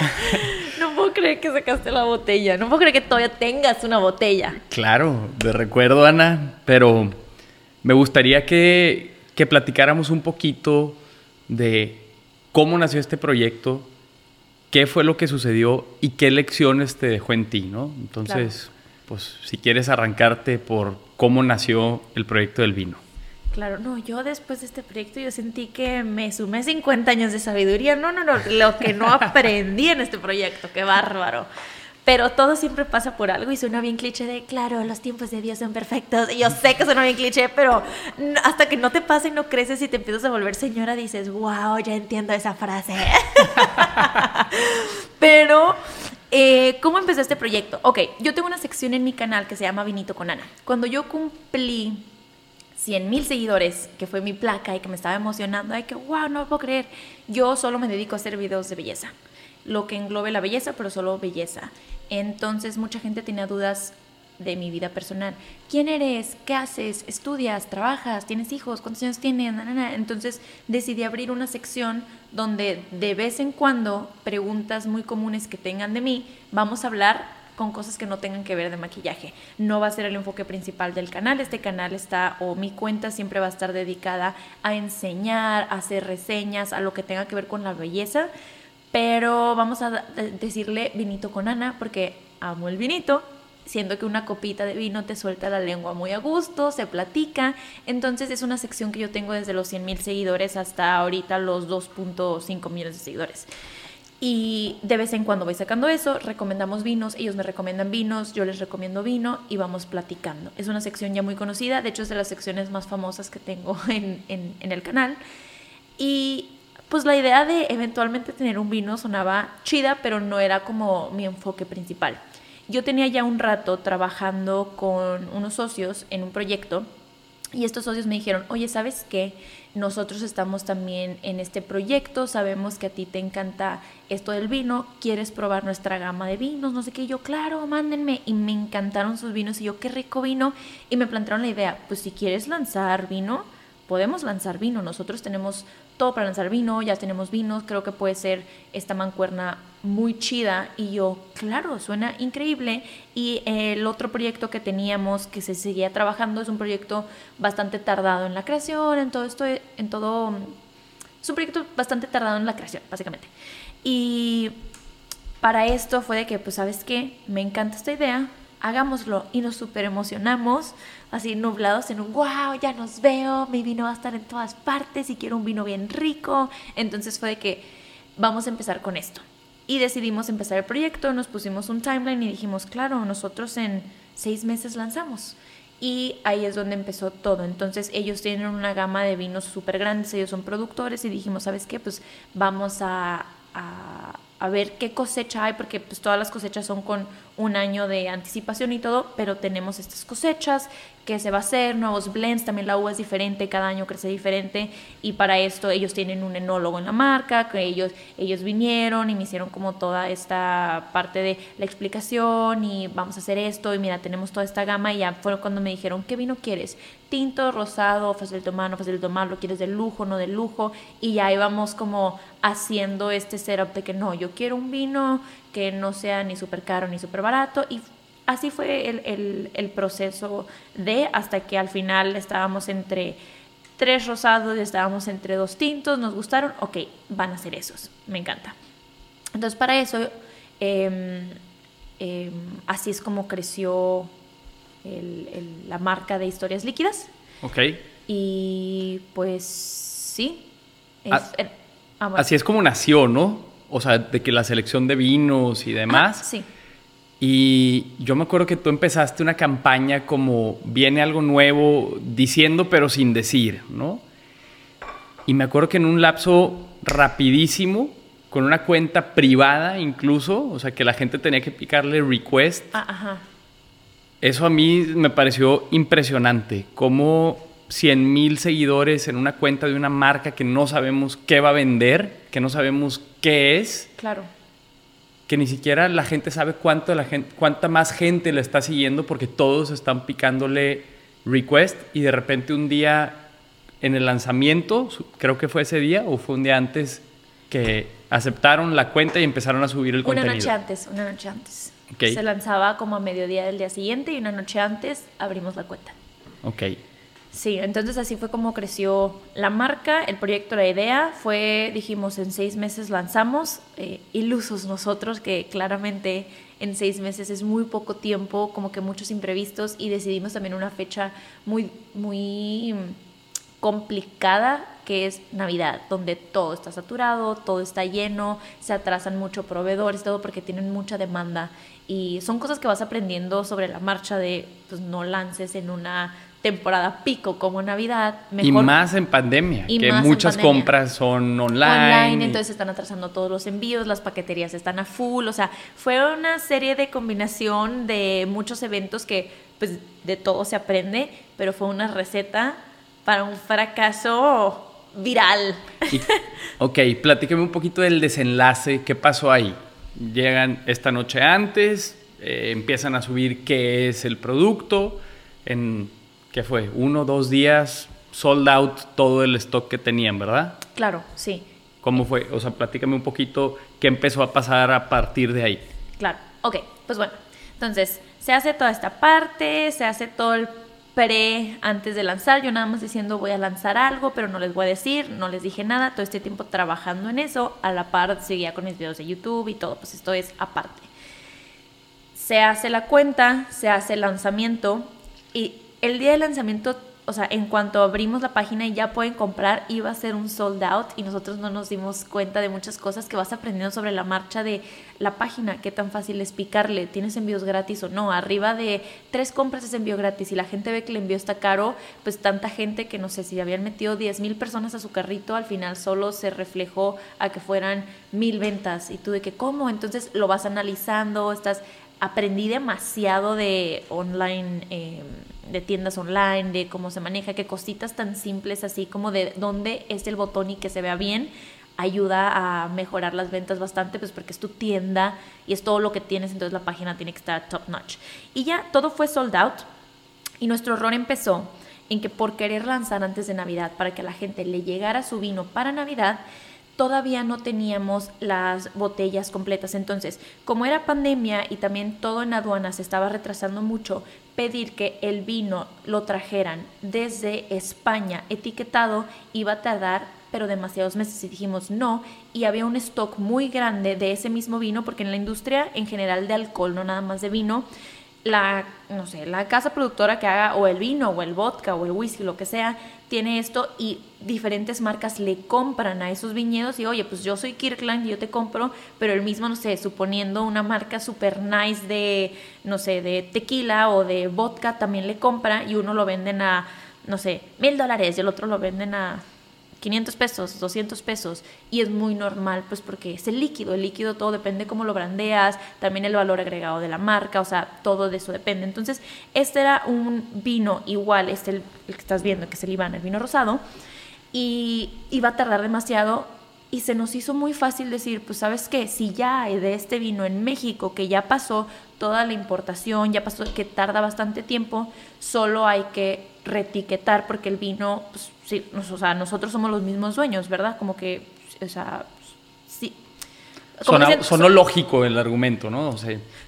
*laughs* no puedo creer que sacaste la botella. No puedo creer que todavía tengas una botella. Claro, de recuerdo, Ana. Pero me gustaría que, que platicáramos un poquito de cómo nació este proyecto, qué fue lo que sucedió y qué lecciones te dejó en ti, ¿no? Entonces, pues si quieres arrancarte por cómo nació el proyecto del vino. Claro, no, yo después de este proyecto yo sentí que me sumé 50 años de sabiduría. No, no, no, lo que no *laughs* aprendí en este proyecto, qué bárbaro. Pero todo siempre pasa por algo y suena bien cliché de, claro, los tiempos de Dios son perfectos. Y yo sé que suena bien cliché, pero hasta que no te pase y no creces y te empiezas a volver señora, dices, wow, ya entiendo esa frase. *laughs* pero eh, ¿Cómo empezó este proyecto? Ok, yo tengo una sección en mi canal que se llama Vinito con Ana. Cuando yo cumplí 100 mil seguidores, que fue mi placa y que me estaba emocionando, ay que wow, no puedo creer. Yo solo me dedico a hacer videos de belleza, lo que englobe la belleza, pero solo belleza. Entonces mucha gente tenía dudas de mi vida personal. ¿Quién eres? ¿Qué haces? ¿Estudias? ¿Trabajas? ¿Tienes hijos? ¿Cuántos años tienes? Entonces decidí abrir una sección donde de vez en cuando preguntas muy comunes que tengan de mí, vamos a hablar con cosas que no tengan que ver de maquillaje. No va a ser el enfoque principal del canal. Este canal está, o mi cuenta siempre va a estar dedicada a enseñar, a hacer reseñas, a lo que tenga que ver con la belleza. Pero vamos a decirle vinito con Ana porque amo el vinito. Siendo que una copita de vino te suelta la lengua muy a gusto, se platica. Entonces es una sección que yo tengo desde los 100 mil seguidores hasta ahorita los 2.5 millones de seguidores. Y de vez en cuando voy sacando eso, recomendamos vinos, ellos me recomiendan vinos, yo les recomiendo vino y vamos platicando. Es una sección ya muy conocida, de hecho es de las secciones más famosas que tengo *laughs* en, en, el canal. Y pues la idea de eventualmente tener un vino sonaba chida, pero no era como mi enfoque principal. Yo tenía ya un rato trabajando con unos socios en un proyecto y estos socios me dijeron, oye, ¿sabes qué? Nosotros estamos también en este proyecto, sabemos que a ti te encanta esto del vino, quieres probar nuestra gama de vinos, no sé qué, y yo, claro, mándenme, y me encantaron sus vinos, y yo, qué rico vino, y me plantearon la idea, pues si quieres lanzar vino, podemos lanzar vino, nosotros tenemos todo para lanzar vino, ya tenemos vinos, creo que puede ser esta mancuerna muy chida y yo, claro, suena increíble y el otro proyecto que teníamos que se seguía trabajando es un proyecto bastante tardado en la creación, en todo esto, en todo, es un proyecto bastante tardado en la creación, básicamente. Y para esto fue de que, pues, ¿sabes qué? Me encanta esta idea, hagámoslo y nos súper emocionamos, así nublados en un wow, ya nos veo, mi vino va a estar en todas partes y quiero un vino bien rico. Entonces fue de que vamos a empezar con esto. Y decidimos empezar el proyecto, nos pusimos un timeline y dijimos, claro, nosotros en seis meses lanzamos. Y ahí es donde empezó todo. Entonces ellos tienen una gama de vinos súper grandes, ellos son productores y dijimos, ¿sabes qué? Pues vamos a, a, a ver qué cosecha hay, porque pues todas las cosechas son con un año de anticipación y todo, pero tenemos estas cosechas, qué se va a hacer, nuevos blends, también la uva es diferente, cada año crece diferente y para esto ellos tienen un enólogo en la marca, que ellos, ellos vinieron y me hicieron como toda esta parte de la explicación y vamos a hacer esto y mira, tenemos toda esta gama y ya fue cuando me dijeron, ¿qué vino quieres? Tinto, rosado, fácil de tomar, no fácil de tomar, lo quieres de lujo, no de lujo y ya íbamos como haciendo este setup de que no, yo quiero un vino que no sea ni súper caro ni súper barato y así fue el, proceso de hasta que al final estábamos entre tres rosados y estábamos entre dos tintos, nos gustaron, ok, van a ser esos, me encanta. Entonces para eso, em, em, así es como creció la marca de historias líquidas. Ok. Y pues sí. Ah, ah, así es como nació, ¿no? O sea, de que la selección de vinos y demás. sí y yo me acuerdo que tú empezaste una campaña como viene algo nuevo diciendo pero sin decir, ¿no? Y me acuerdo que en un lapso rapidísimo, con una cuenta privada incluso, o sea que la gente tenía que picarle request. Ah, ajá. Eso a mí me pareció impresionante, como 100 mil seguidores en una cuenta de una marca que no sabemos qué va a vender, que no sabemos qué es. Claro que ni siquiera la gente sabe cuánto la gente, cuánta más gente le está siguiendo porque todos están picándole request y de repente un día en el lanzamiento, creo que fue ese día o fue un día antes que aceptaron la cuenta y empezaron a subir el contenido. Una noche antes, una noche antes. Se lanzaba como a mediodía del día siguiente y una noche antes abrimos la cuenta. Ok. Sí, entonces así fue como creció la marca, el proyecto, la idea. Fue, dijimos, en seis meses lanzamos, eh, ilusos nosotros, que claramente en seis meses es muy poco tiempo, como que muchos imprevistos, y decidimos también una fecha muy, muy complicada, que es Navidad, donde todo está saturado, todo está lleno, se atrasan mucho proveedores, todo porque tienen mucha demanda. Y son cosas que vas aprendiendo sobre la marcha de, pues no lances en una temporada pico como Navidad. y más en pandemia, que muchas compras son online. Online, entonces están atrasando todos los envíos, las paqueterías están a full, o sea, fue una serie de combinación de muchos eventos que pues de todo se aprende, pero fue una receta para un fracaso viral. ok, platíqueme un poquito del desenlace, ¿qué pasó ahí? Llegan esta noche antes, eh, empiezan a subir qué es el producto, en, ¿qué fue? Uno, dos días, sold out todo el stock que tenían, ¿verdad? Claro, sí. ¿Cómo fue? O sea, platícame un poquito qué empezó a pasar a partir de ahí. Claro, ok, pues bueno, entonces se hace toda esta parte, se hace todo el pre antes de lanzar, yo nada más diciendo voy a lanzar algo, pero no les voy a decir, no les dije nada, todo este tiempo trabajando en eso, a la par seguía con mis videos de YouTube y todo, pues esto es aparte. Se hace la cuenta, se hace el lanzamiento y el día del lanzamiento o sea, en cuanto abrimos la página y ya pueden comprar, iba a ser un sold out y nosotros no nos dimos cuenta de muchas cosas que vas aprendiendo sobre la marcha de la página, qué tan fácil es picarle, tienes envíos gratis o no, arriba de tres compras es envío gratis y la gente ve que el envío está caro, pues tanta gente que no sé si habían metido 10 mil personas a su carrito, al final solo se reflejó a que fueran mil ventas. Y tú de que cómo, entonces lo vas analizando, estás, aprendí demasiado de online. Eh, de tiendas online, de cómo se maneja, que cositas tan simples así como de dónde es el botón y que se vea bien, ayuda a mejorar las ventas bastante, pues porque es tu tienda y es todo lo que tienes, entonces la página tiene que estar top notch. Y ya todo fue sold out y nuestro error empezó en que por querer lanzar antes de Navidad para que a la gente le llegara su vino para Navidad, todavía no teníamos las botellas completas. Entonces, como era pandemia y también todo en aduanas se estaba retrasando mucho, pedir que el vino lo trajeran desde España etiquetado iba a tardar pero demasiados meses y dijimos no y había un stock muy grande de ese mismo vino porque en la industria en general de alcohol, no nada más de vino, la, no sé, la casa productora que haga o el vino o el vodka o el whisky, lo que sea, tiene esto y diferentes marcas le compran a esos viñedos y oye, pues yo soy Kirkland y yo te compro, pero el mismo, no sé, suponiendo una marca super nice de, no sé, de tequila o de vodka también le compra y uno lo venden a, no sé, mil dólares y el otro lo venden a 500 pesos, 200 pesos, y es muy normal, pues porque es el líquido, el líquido todo depende cómo lo brandeas, también el valor agregado de la marca, o sea, todo de eso depende. Entonces, este era un vino igual, este el, el que estás viendo, que es el Iván, el vino rosado, y iba a tardar demasiado y se nos hizo muy fácil decir, pues sabes qué, si ya hay de este vino en México, que ya pasó toda la importación, ya pasó que tarda bastante tiempo, solo hay que retiquetar porque el vino, pues sí, o sea, nosotros somos los mismos dueños, ¿verdad? Como que, o sea, sí. sonó lógico el argumento, ¿no?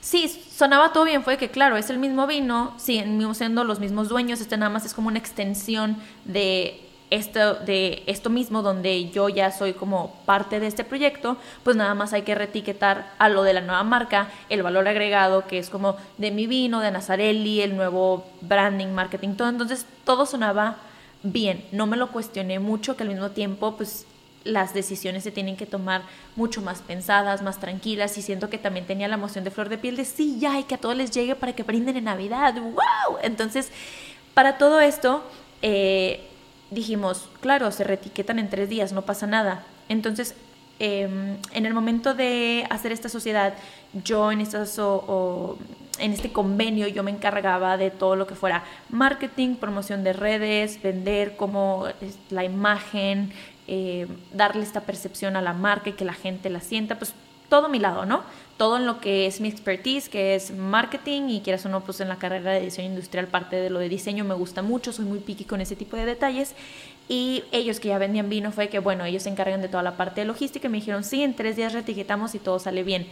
Sí, sonaba todo bien, fue que claro, es el mismo vino, siguen siendo los mismos dueños, este nada más es como una extensión de esto, de esto mismo, donde yo ya soy como parte de este proyecto, pues nada más hay que retiquetar a lo de la nueva marca, el valor agregado, que es como de mi vino, de Nazarelli, el nuevo branding, marketing, todo. Entonces todo sonaba bien, no me lo cuestioné mucho, que al mismo tiempo, pues las decisiones se tienen que tomar mucho más pensadas, más tranquilas y siento que también tenía la emoción de flor de piel de sí, ya, y que a todos les llegue para que brinden en Navidad, wow. Entonces, para todo esto, eh, dijimos, claro, se retiquetan en tres días, no pasa nada. Entonces, em, en el momento de hacer esta sociedad, yo en, este convenio, yo me encargaba de todo lo que fuera marketing, promoción de redes, vender como la imagen, eh, darle esta percepción a la marca y que la gente la sienta, pues todo mi lado, ¿no? Todo en lo que es mi expertise, que es marketing y quieras o no, pues en la carrera de diseño industrial, parte de lo de diseño me gusta mucho, soy muy picky con ese tipo de detalles. Y ellos que ya vendían vino fue que, bueno, ellos se encargan de toda la parte de logística y me dijeron, sí, en tres días retiquetamos y todo sale bien.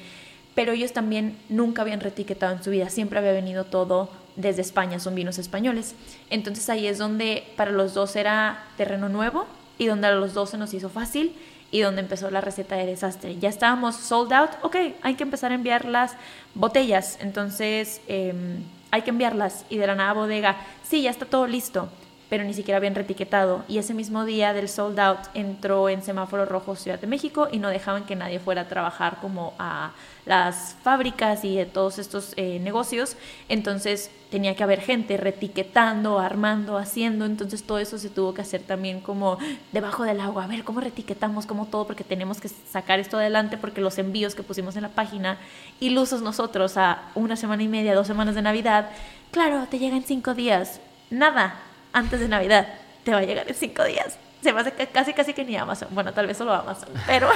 Pero ellos también nunca habían retiquetado en su vida, siempre había venido todo desde España, son vinos españoles. Entonces ahí es donde para los dos era terreno nuevo y donde a los dos se nos hizo fácil y donde empezó la receta de desastre. Ya estábamos sold out, ok, hay que empezar a enviar las botellas, entonces em, hay que enviarlas y de la nada bodega, sí, ya está todo listo pero ni siquiera habían retiquetado. Y ese mismo día del sold out entró en semáforo rojo Ciudad de México y no dejaban que nadie fuera a trabajar como a las fábricas y de todos estos eh, negocios. Entonces tenía que haber gente retiquetando, armando, haciendo. Entonces todo eso se tuvo que hacer también como debajo del agua. A ver, ¿cómo retiquetamos? como todo? Porque tenemos que sacar esto adelante porque los envíos que pusimos en la página, ilusos nosotros a una semana y media, dos semanas de Navidad, claro, te llegan cinco días. Nada, antes de Navidad. te va a llegar en cinco días. Se me hace casi, casi que ni Amazon. Bueno, tal vez solo Amazon, pero...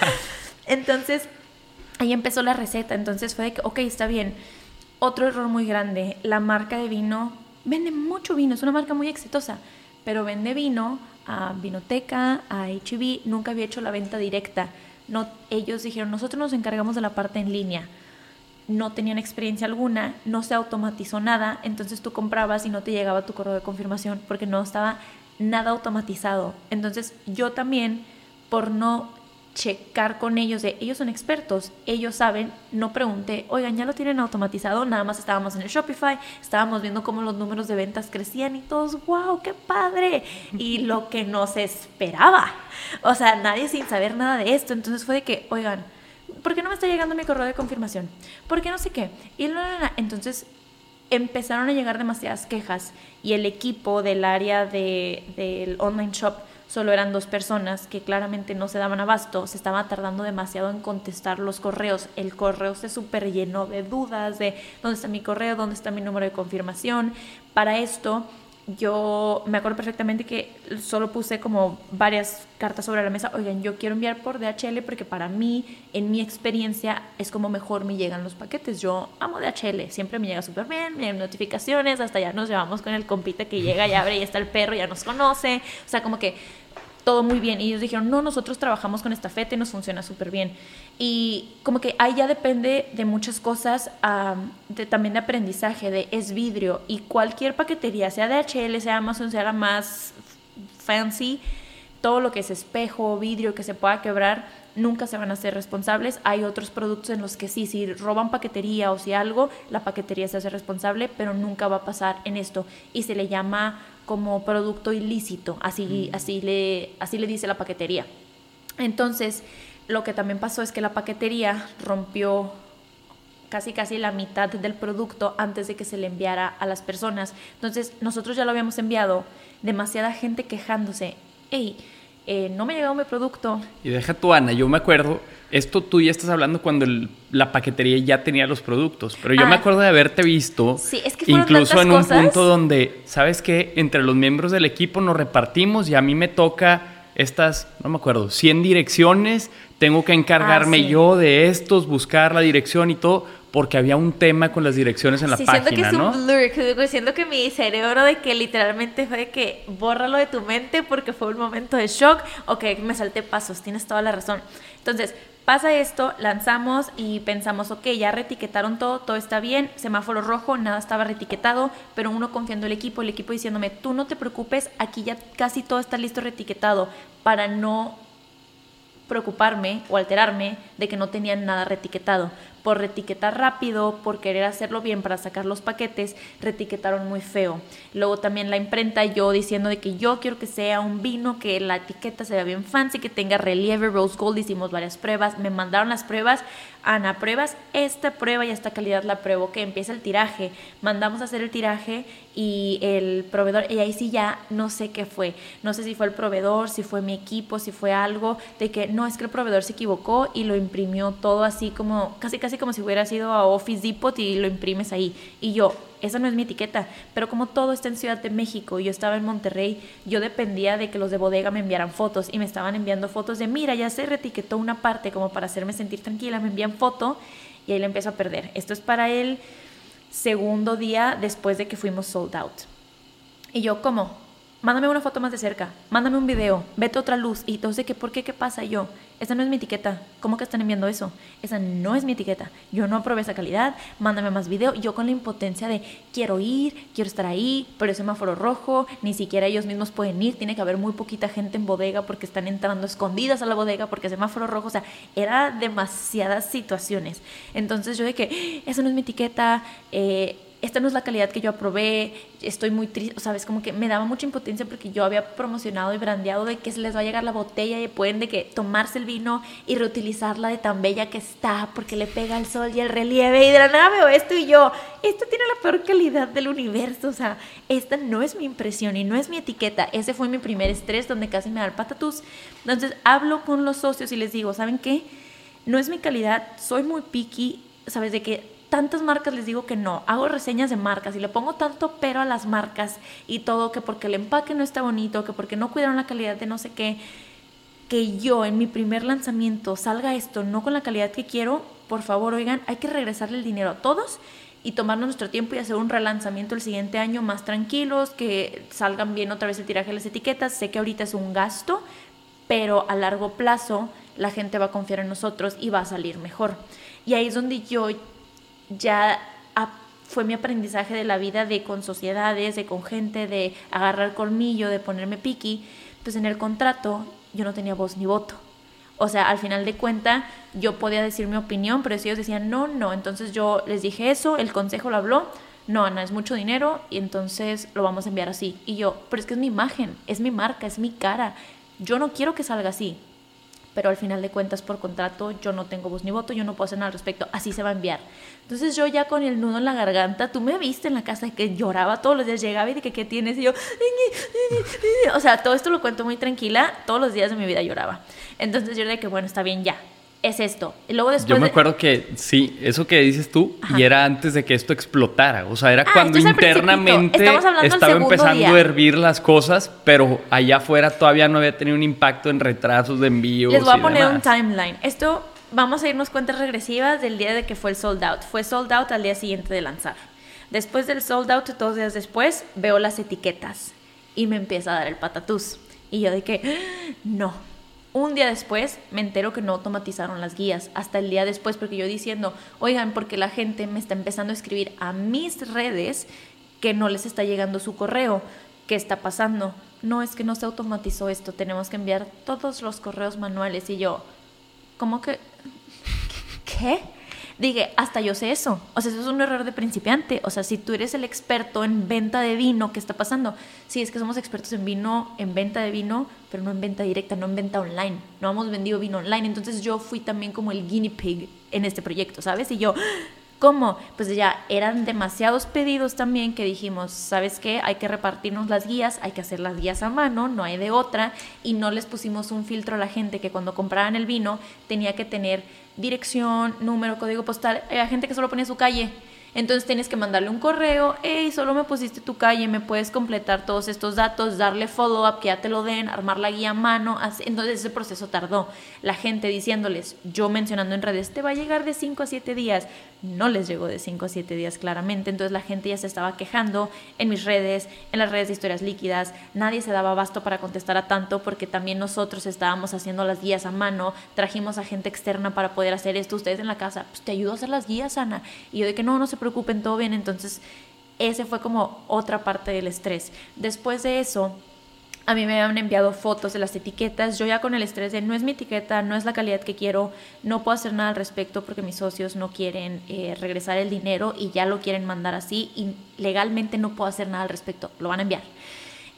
*laughs* entonces, ahí empezó la receta. Entonces fue de que, ok, está bien. Otro error muy grande, la marca de vino vende mucho vino, es una marca muy exitosa, pero vende vino a Vinoteca, a HB, nunca había hecho la venta directa. No, ellos dijeron, nosotros nos encargamos de la parte en línea. No tenían experiencia alguna, no se automatizó nada, entonces tú comprabas y no te llegaba tu correo de confirmación porque no estaba nada automatizado. Entonces yo también, por no checar con ellos de ellos son expertos, ellos saben, no pregunté, oigan, ya lo tienen automatizado, nada más estábamos en el Shopify, estábamos viendo cómo los números de ventas crecían y todos, wow, qué padre, y lo que nos esperaba, o sea, nadie sin saber nada de esto, entonces fue de que, oigan, ¿por qué no me está llegando mi correo de confirmación? ¿Por qué no sé qué? Y entonces empezaron a llegar demasiadas quejas y el equipo del área de, del online shop solo eran dos personas que claramente no se daban abasto, se estaba tardando demasiado en contestar los correos, el correo se super llenó de dudas de dónde está mi correo, dónde está mi número de confirmación. Para esto yo me acuerdo perfectamente que solo puse como varias cartas sobre la mesa, oigan, yo quiero enviar por DHL porque para mí, en mi experiencia, es como mejor me llegan los paquetes. Yo amo DHL, siempre me llega súper bien, me llegan notificaciones, hasta ya nos llevamos con el compita que llega y abre y está el perro, ya nos conoce, o sea, como que todo muy bien. Y ellos dijeron, no, nosotros trabajamos con esta feta y nos funciona súper bien. Y como que ahí ya depende de muchas cosas, de, también de aprendizaje, de es vidrio. Y cualquier paquetería, sea DHL, sea Amazon, sea la más fancy, todo lo que es espejo, vidrio que se pueda quebrar, nunca se van a ser responsables. Hay otros productos en los que sí, si roban paquetería o si algo, la paquetería se hace responsable, pero nunca va a pasar en esto. Y se le llama como producto ilícito, así, mm. así, le, así le dice la paquetería. Entonces, lo que también pasó es que la paquetería rompió casi casi la mitad del producto antes de que se le enviara a las personas. Entonces, nosotros ya lo habíamos enviado, demasiada gente quejándose, hey, eh, no me ha llegado mi producto. Y deja tu Ana, yo me acuerdo, esto tú ya estás hablando cuando la paquetería ya tenía los productos, pero yo me ah. acuerdo de haberte visto incluso en un punto donde, ¿sabes qué? Entre los miembros del equipo nos repartimos y a mí me toca estas, no me acuerdo, 100 direcciones, tengo que encargarme ah, yo de estos, buscar la dirección y todo, porque había un tema con las direcciones en la página, siento que es un blur, siento que mi cerebro de que literalmente fue de que bórralo de tu mente porque fue un momento de shock, ok, me salté pasos, tienes toda la razón. Entonces, pasa esto, lanzamos y pensamos, ok, ya retiquetaron todo, todo está bien, semáforo rojo, nada estaba retiquetado, pero uno confiando el equipo, el equipo diciéndome, tú no te preocupes, aquí ya casi todo está listo retiquetado para no preocuparme o alterarme de que no tenían nada retiquetado por retiquetar rápido, por querer hacerlo bien para sacar los paquetes, retiquetaron muy feo. Luego también la imprenta, yo diciendo de que yo quiero que sea un vino, que la etiqueta se vea bien fancy, que tenga relieve, rose gold, hicimos varias pruebas, me mandaron las pruebas, Ana, pruebas esta prueba y esta calidad la pruebo, que empieza el tiraje, mandamos a hacer el tiraje y el proveedor, y ahí sí ya no sé qué fue, no sé si fue el proveedor, si fue mi equipo, si fue algo, de que no, es que el proveedor se equivocó y lo imprimió todo así como, casi casi como si hubiera sido a Office Depot y lo imprimes ahí. Y yo, esa no es mi etiqueta, pero como todo está en Ciudad de México y yo estaba en Monterrey, yo dependía de que los de bodega me enviaran fotos y me estaban enviando fotos de, mira, ya se retiquetó una parte como para hacerme sentir tranquila, me envían foto y ahí le empiezo a perder. Esto es para el segundo día después de que fuimos sold out. Y yo, ¿cómo? Mándame una foto más de cerca, mándame un video, vete otra luz. Y entonces, ¿qué, ¿por qué? ¿Qué pasa? yo, esa no es mi etiqueta. ¿Cómo que están enviando eso? Esa no es mi etiqueta. Yo no aprobé esa calidad, mándame más video. Yo con la impotencia de quiero ir, quiero estar ahí, pero es semáforo rojo, ni siquiera ellos mismos pueden ir, tiene que haber muy poquita gente en bodega porque están entrando escondidas a la bodega porque es semáforo rojo. O sea, era demasiadas situaciones. Entonces yo de que, esa no es mi etiqueta, eh, esta no es la calidad que yo aprobé, estoy muy triste, sabes, como que me daba mucha impotencia porque yo había promocionado y brandeado de que se les va a llegar la botella y pueden de que tomarse el vino y reutilizarla de tan bella que está porque le pega el sol y el relieve y de la nada veo esto y yo, esto tiene la peor calidad del universo, o sea, esta no es mi impresión y no es mi etiqueta, ese fue mi primer estrés donde casi me da el patatús. Entonces hablo con los socios y les digo, ¿saben qué? No es mi calidad, soy muy picky, sabes de que tantas marcas les digo que no, hago reseñas de marcas y le pongo tanto pero a las marcas y todo, que porque el empaque no está bonito, que porque no cuidaron la calidad de no sé qué, que yo en mi primer lanzamiento salga esto no con la calidad que quiero, por favor, oigan, hay que regresarle el dinero a todos y tomarnos nuestro tiempo y hacer un relanzamiento el siguiente año más tranquilos, que salgan bien otra vez el tiraje de las etiquetas. Sé que ahorita es un gasto, pero a largo plazo la gente va a confiar en nosotros y va a salir mejor. Y ahí es donde yo ya fue mi aprendizaje de la vida de con sociedades, de con gente, de agarrar colmillo, de ponerme piqui. Pues en el contrato yo no tenía voz ni voto. O sea, al final de cuenta yo podía decir mi opinión, pero ellos decían no, no. Entonces yo les dije eso, el consejo lo habló. No, Ana, es mucho dinero y entonces lo vamos a enviar así. Y yo, pero es que es mi imagen, es mi marca, es mi cara. Yo no quiero que salga así pero al final de cuentas por contrato yo no tengo voz ni voto, yo no puedo hacer nada al respecto, así se va a enviar. Entonces yo ya con el nudo en la garganta, tú me viste en la casa que lloraba todos los días, llegaba y de que qué tienes y yo, o sea, todo esto lo cuento muy tranquila, todos los días de mi vida lloraba. Entonces yo de que bueno, está bien ya, es esto. Y luego después Yo me acuerdo que sí, eso que dices tú, y era antes de que esto explotara. O sea, era ah, cuando internamente estaba empezando a hervir las cosas, pero allá afuera todavía no había tenido un impacto en retrasos de envío. Les voy a poner un timeline. Esto, vamos a irnos cuentas regresivas del día de que fue el sold out. Fue sold out al día siguiente de lanzar. Después del sold out, dos días después, veo las etiquetas y me empieza a dar el patatús. Y yo de que, *gasps* no, un día después me entero que no automatizaron las guías, hasta el día después, porque yo diciendo, oigan, porque la gente me está empezando a escribir a mis redes que no les está llegando su correo, ¿qué está pasando? No, es que no se automatizó esto, tenemos que enviar todos los correos manuales y yo, ¿cómo que? *laughs* ¿Qué? Dije, hasta yo sé eso. O sea, eso es un error de principiante. O sea, si tú eres el experto en venta de vino, ¿qué está pasando? Sí, es que somos expertos en vino, en venta de vino, pero no en venta directa, no en venta online. No hemos vendido vino online. Entonces yo fui también como el guinea pig en este proyecto, ¿sabes? Y yo, ¿Cómo? Pues ya eran demasiados pedidos también que dijimos, ¿sabes qué? Hay que repartirnos las guías, hay que hacer las guías a mano, no hay de otra, y no les pusimos un filtro a la gente que cuando compraban el vino tenía que tener dirección, número, código postal. Hay gente que solo ponía su calle entonces tienes que mandarle un correo, hey, solo me pusiste tu calle, me puedes completar todos estos datos, darle follow-up, que ya te lo den, armar la guía a mano. Entonces ese proceso tardó. La gente diciéndoles, yo mencionando en redes, te va a llegar de 5 a 7 días. No les llegó de 5 a 7 días claramente. Entonces la gente ya se estaba quejando en mis redes, en las redes de historias líquidas. Nadie se daba abasto para contestar a tanto porque también nosotros estábamos haciendo las guías a mano. Trajimos a gente externa para poder hacer esto. Ustedes en la casa, pues te ayudo a hacer las guías, Ana. Y yo de que no, no se preocupen, todo bien. Entonces, ese fue como otra parte del estrés. Después de eso, a mí me habían enviado fotos de las etiquetas. Yo ya con el estrés de no es mi etiqueta, no es la calidad que quiero, no puedo hacer nada al respecto porque mis socios no quieren eh, regresar el dinero y ya lo quieren mandar así y legalmente no puedo hacer nada al respecto. Lo van a enviar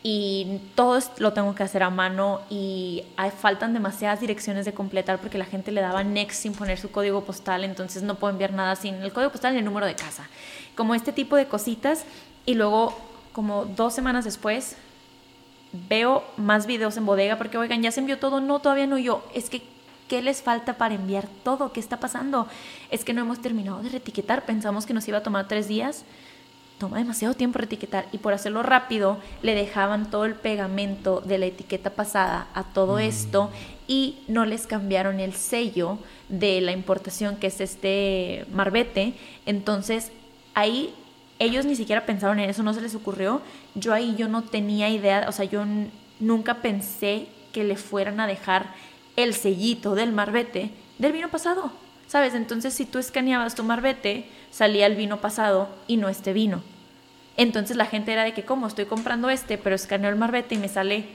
y todo lo tengo que hacer a mano y hay, faltan demasiadas direcciones de completar porque la gente le daba next sin poner su código postal, entonces no puedo enviar nada sin el código postal y el número de casa. Como este tipo de cositas y luego como dos semanas después veo más videos en bodega porque oigan, ya se envió todo, no, todavía no yo, es que ¿Qué les falta para enviar todo? ¿Qué está pasando? Es que no hemos terminado de retiquetar. Pensamos que nos iba a tomar tres días toma demasiado tiempo etiquetar y por hacerlo rápido le dejaban todo el pegamento de la etiqueta pasada a todo mm. esto y no les cambiaron el sello de la importación que es este marbete. Entonces ahí ellos ni siquiera pensaron en eso, no se les ocurrió. Yo ahí yo no tenía idea, o sea, yo nunca pensé que le fueran a dejar el sellito del marbete del vino pasado. ¿Sabes? Entonces, si tú escaneabas tu marbete, salía el vino pasado y no este vino. Entonces la gente era de que, ¿cómo? Estoy comprando este, pero escaneo el marbete y me sale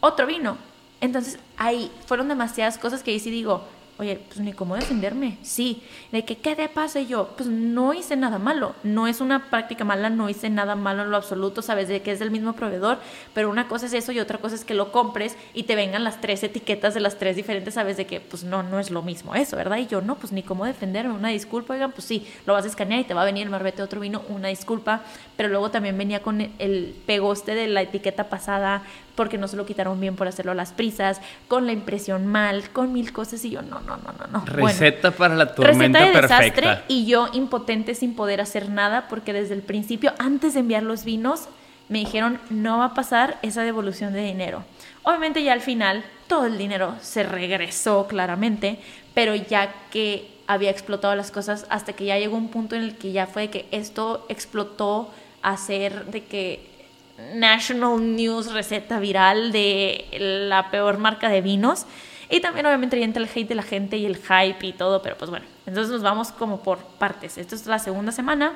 otro vino. Entonces ahí fueron demasiadas cosas que ahí sí digo, oye, pues ni cómo defenderme, sí, de que qué te pasa y yo, pues no hice nada malo, no es una práctica mala, no hice nada malo en lo absoluto, sabes de que es del mismo proveedor, pero una cosa es eso y otra cosa es que lo compres y te vengan las tres etiquetas de las tres diferentes, sabes de que pues no, no es lo mismo eso, ¿verdad? Y yo, no, pues ni cómo defenderme, una disculpa, oigan, pues sí, lo vas a escanear y te va a venir el marbete otro vino, una disculpa, pero luego también venía con el pegoste de la etiqueta pasada, porque no se lo quitaron bien por hacerlo a las prisas, con la impresión mal, con mil cosas y yo no, no, no, no, no. Receta para la tormenta receta de perfecta. desastre y yo impotente sin poder hacer nada porque desde el principio, antes de enviar los vinos, me dijeron no va a pasar esa devolución de dinero. Obviamente ya al final todo el dinero se regresó claramente, pero ya que había explotado las cosas hasta que ya llegó un punto en el que ya fue que esto explotó a ser de que National News receta viral de la peor marca de vinos. Y también obviamente entra el hate de la gente y el hype y todo, pero pues bueno, entonces nos vamos como por partes. Esta es la segunda semana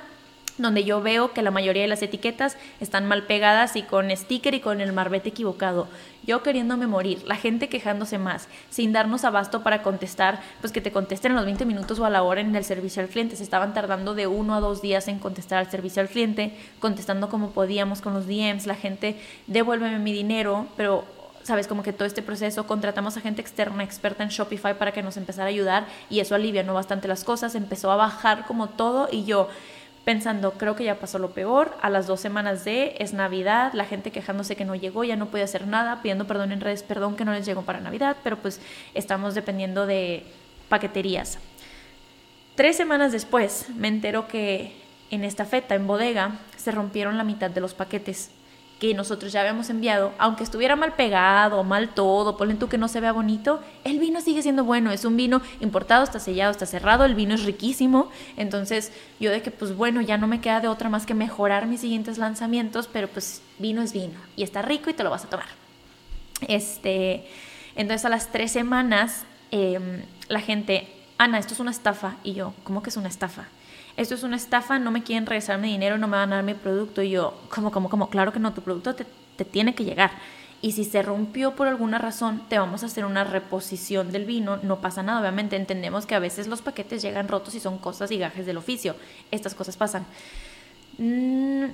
donde yo veo que la mayoría de las etiquetas están mal pegadas y con sticker y con el marbete equivocado. Yo queriéndome morir, la gente quejándose más, sin darnos abasto para contestar, pues que te contesten en los 20 minutos o a la hora en el servicio al cliente. Se estaban tardando de uno a dos días en contestar al servicio al cliente, contestando como podíamos con los DMs, la gente devuélveme mi dinero, pero sabes, como que todo este proceso, contratamos a gente externa, experta en Shopify para que nos empezara a ayudar y eso alivianó bastante las cosas, empezó a bajar como todo y yo pensando, creo que ya pasó lo peor, a las dos semanas de es Navidad, la gente quejándose que no llegó, ya no puede hacer nada, pidiendo perdón en redes, perdón que no les llegó para Navidad, pero pues estamos dependiendo de paqueterías. Tres semanas después me entero que en esta feta, en bodega, se rompieron la mitad de los paquetes que nosotros ya habíamos enviado, aunque estuviera mal pegado, mal todo, ponle tú que no se vea bonito, el vino sigue siendo bueno, es un vino importado, está sellado, está cerrado, el vino es riquísimo, entonces yo de que pues bueno, ya no me queda de otra más que mejorar mis siguientes lanzamientos, pero pues vino es vino y está rico y te lo vas a tomar. Este, entonces a las tres semanas em, la gente, Ana, esto es una estafa, y yo, ¿cómo que es una estafa? Esto es una estafa, no me quieren regresar mi dinero, no me van a dar mi producto. Y yo, como, como, como, claro que no, tu producto te, te tiene que llegar. Y si se rompió por alguna razón, te vamos a hacer una reposición del vino. No pasa nada, obviamente entendemos que a veces los paquetes llegan rotos y son cosas y gajes del oficio. Estas cosas pasan. Mm,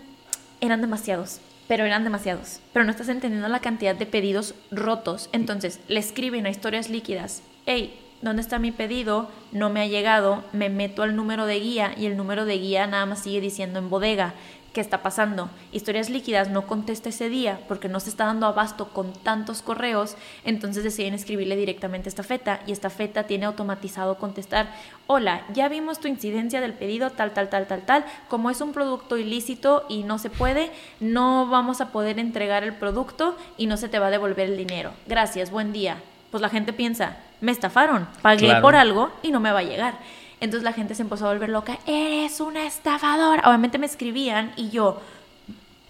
eran demasiados, pero eran demasiados. Pero no estás entendiendo la cantidad de pedidos rotos. Entonces, le escriben a historias líquidas. Hey, ¿dónde está mi pedido? No me ha llegado, me meto al número de guía y el número de guía nada más sigue diciendo en bodega. ¿Qué está pasando? Historias líquidas no contesta ese día porque no se está dando abasto con tantos correos, entonces deciden escribirle directamente a esta feta y esta feta tiene automatizado contestar, hola, ya vimos tu incidencia del pedido tal, tal, tal, tal, tal, como es un producto ilícito y no se puede, no vamos a poder entregar el producto y no se te va a devolver el dinero. Gracias, buen día. Pues la gente piensa, me estafaron, pagué por algo y no me va a llegar. Entonces la gente se empezó a volver loca, eres una estafadora. Obviamente me escribían y yo,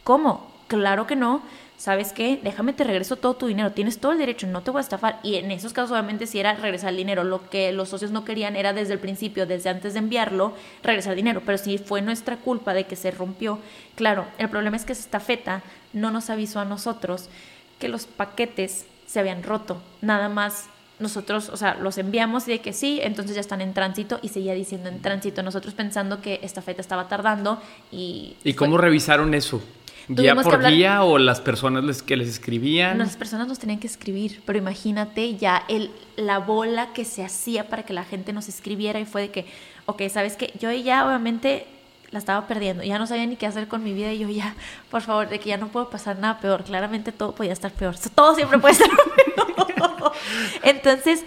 ¿cómo? Claro que no. ¿Sabes qué? Déjame te regreso todo tu dinero. Tienes todo el derecho, no te voy a estafar. Y en esos casos, obviamente, si era regresar el dinero. Lo que los socios no querían era desde el principio, desde antes de enviarlo, regresar el dinero. Pero si fue nuestra culpa de que se rompió, claro, el problema es que esta feta no nos avisó a nosotros que los paquetes se habían roto. Nada más nosotros, o sea, los enviamos y de que sí, entonces ya están en tránsito y seguía diciendo en tránsito, nosotros pensando que esta feta estaba tardando y... ¿Y cómo revisaron eso? ¿Guía por día o las personas que les escribían? las personas nos tenían que escribir, pero imagínate ya el, la bola que se hacía para que la gente nos escribiera y fue de que, ok, ¿sabes qué? Yo ya obviamente la estaba perdiendo, ya no sabía ni qué hacer con mi vida y yo ya, por favor, de que ya no puedo pasar nada peor, claramente todo podía estar peor, todo siempre puede estar *laughs* peor. Entonces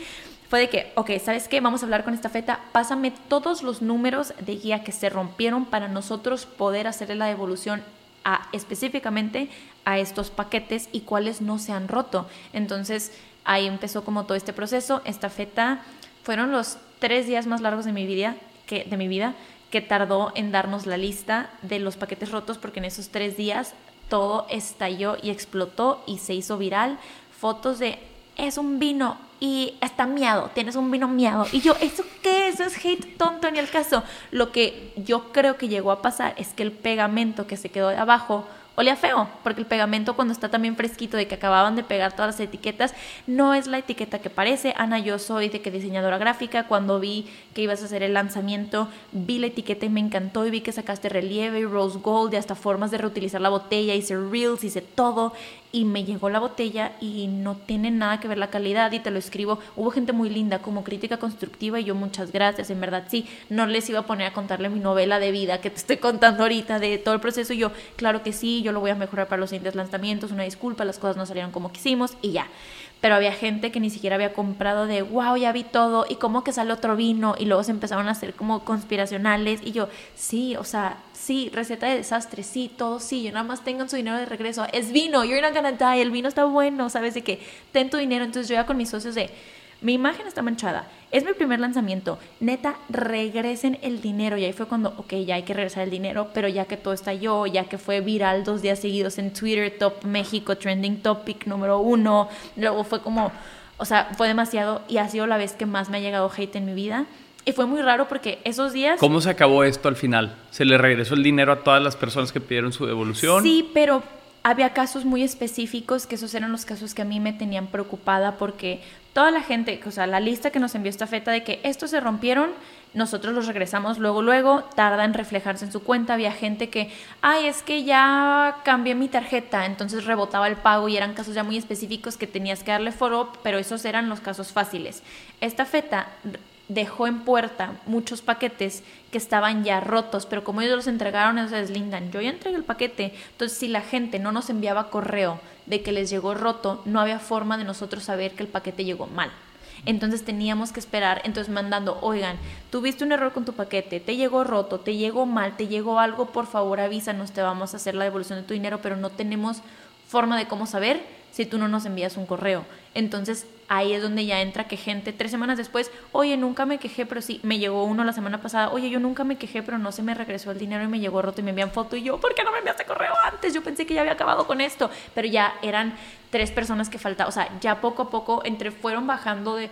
fue de que, ok, ¿sabes qué? Vamos a hablar con esta feta, pásame todos los números de guía que se rompieron para nosotros poder hacerle la devolución a, específicamente a estos paquetes y cuáles no se han roto. Entonces ahí empezó como todo este proceso, esta feta fueron los tres días más largos de mi vida, que, de mi vida que tardó en darnos la lista de los paquetes rotos porque en esos tres días todo estalló y explotó y se hizo viral. Fotos de es un vino y está miado, tienes un vino miado. Y yo, ¿eso qué? Eso es hate tonto ni el caso. Lo que yo creo que llegó a pasar es que el pegamento que se quedó de abajo olía feo, porque el pegamento cuando está también fresquito de que acababan de pegar todas las etiquetas, no es la etiqueta que parece. Ana, yo soy de que diseñadora gráfica, cuando vi que ibas a hacer el lanzamiento, vi la etiqueta y me encantó y vi que sacaste relieve, rose gold y hasta formas de reutilizar la botella, hice reels, hice todo y me llegó la botella y no tiene nada que ver la calidad y te lo escribo. Hubo gente muy linda como crítica constructiva y yo muchas gracias, en verdad sí, no les iba a poner a contarle mi novela de vida que te estoy contando ahorita de todo el proceso. yo, claro que sí, yo lo voy a mejorar para los siguientes lanzamientos, una disculpa, las cosas no salieron como quisimos y ya pero había gente que ni siquiera había comprado de, wow, ya vi todo, y como que sale otro vino, y luego se empezaron a hacer como conspiracionales, y yo, sí, o sea, sí, receta de desastre, sí, todo sí, yo nada más tengan su dinero de regreso, es vino, you're not gonna die, el vino está bueno, ¿sabes? De que ten tu dinero, entonces yo ya con mis socios de, mi imagen está manchada, es mi primer lanzamiento, neta, regresen el dinero. Y ahí fue cuando, ok, ya hay que regresar el dinero, pero ya que todo está yo, ya que fue viral dos días seguidos en Twitter, Top México, Trending Topic número uno, luego fue como, o sea, fue demasiado y ha sido la vez que más me ha llegado hate en mi vida. Y fue muy raro porque esos días... ¿Cómo se acabó esto al final? ¿Se le regresó el dinero a todas las personas que pidieron su devolución? Sí, pero había casos muy específicos que esos eran los casos que a mí me tenían preocupada porque toda la gente, o sea, la lista que nos envió esta feta de que estos se rompieron, nosotros los regresamos luego, luego, tarda en reflejarse en su cuenta. Había gente que, ay, es que ya cambié mi tarjeta, entonces rebotaba el pago y eran casos ya muy específicos que tenías que darle foro, pero esos eran los casos fáciles. Esta feta dejó en puerta muchos paquetes que estaban ya rotos, pero como ellos los entregaron, ellos se. Yo ya entregué el paquete, entonces si la gente no nos enviaba correo de que les llegó roto, no había forma de nosotros saber que el paquete llegó mal. Entonces teníamos que esperar, entonces mandando, oigan, tuviste un error con tu paquete, te llegó roto, te llegó mal, te llegó algo, por favor avísanos, te vamos a hacer la devolución de tu dinero, pero no tenemos forma de cómo saber si tú no nos envías un correo. Entonces ahí es donde ya entra que gente tres semanas después, oye, nunca me quejé, pero sí, me llegó uno la semana pasada, oye, yo nunca me quejé, pero no se me regresó el dinero y me llegó roto y me envían foto y yo, ¿por qué no me enviaste correo antes? Yo pensé que ya había acabado con esto, pero ya eran tres personas que faltaban, o sea, ya poco a poco entre fueron bajando de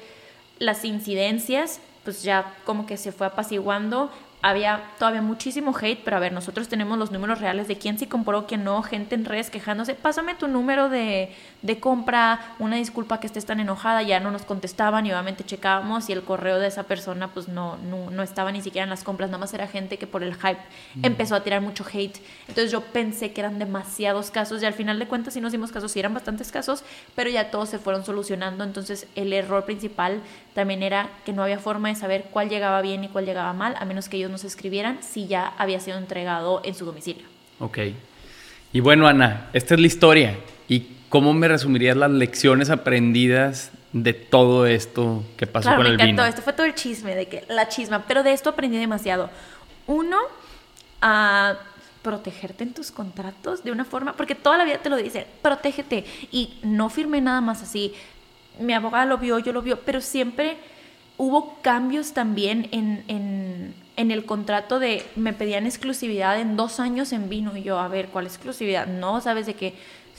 las incidencias, pues ya como que se fue apaciguando, había todavía muchísimo hate, pero a ver, nosotros tenemos los números reales de quién sí compró, quién no, gente en redes quejándose, pásame tu número de, de, compra, una disculpa que estés tan enojada, ya no nos contestaban y obviamente checábamos y el correo de esa persona pues no, no, no estaba ni siquiera en las compras, nada más era gente que por el hype empezó a tirar mucho hate. Entonces yo pensé que eran demasiados casos y al final de cuentas sí nos dimos casos, sí eran bastantes casos, pero ya todos se fueron solucionando, entonces el error principal también era que no había forma de saber cuál llegaba bien y cuál llegaba mal, a menos que ellos nos escribieran si ya había sido entregado en su domicilio. Ok. Y bueno, Ana, esta es la historia. ¿Y cómo me resumirías las lecciones aprendidas de todo esto que pasó con me el encantó. vino? Esto fue todo el chisme, de que la chisma, pero de esto aprendí demasiado. Uno, a protegerte en tus contratos de una forma, porque toda la vida te lo dicen, protégete. Y no firmé nada más así mi abogada lo vio, yo lo vio, pero siempre hubo cambios también en, en, el contrato de me pedían exclusividad en dos años en vino y yo, a ver, ¿cuál exclusividad? No, sabes de que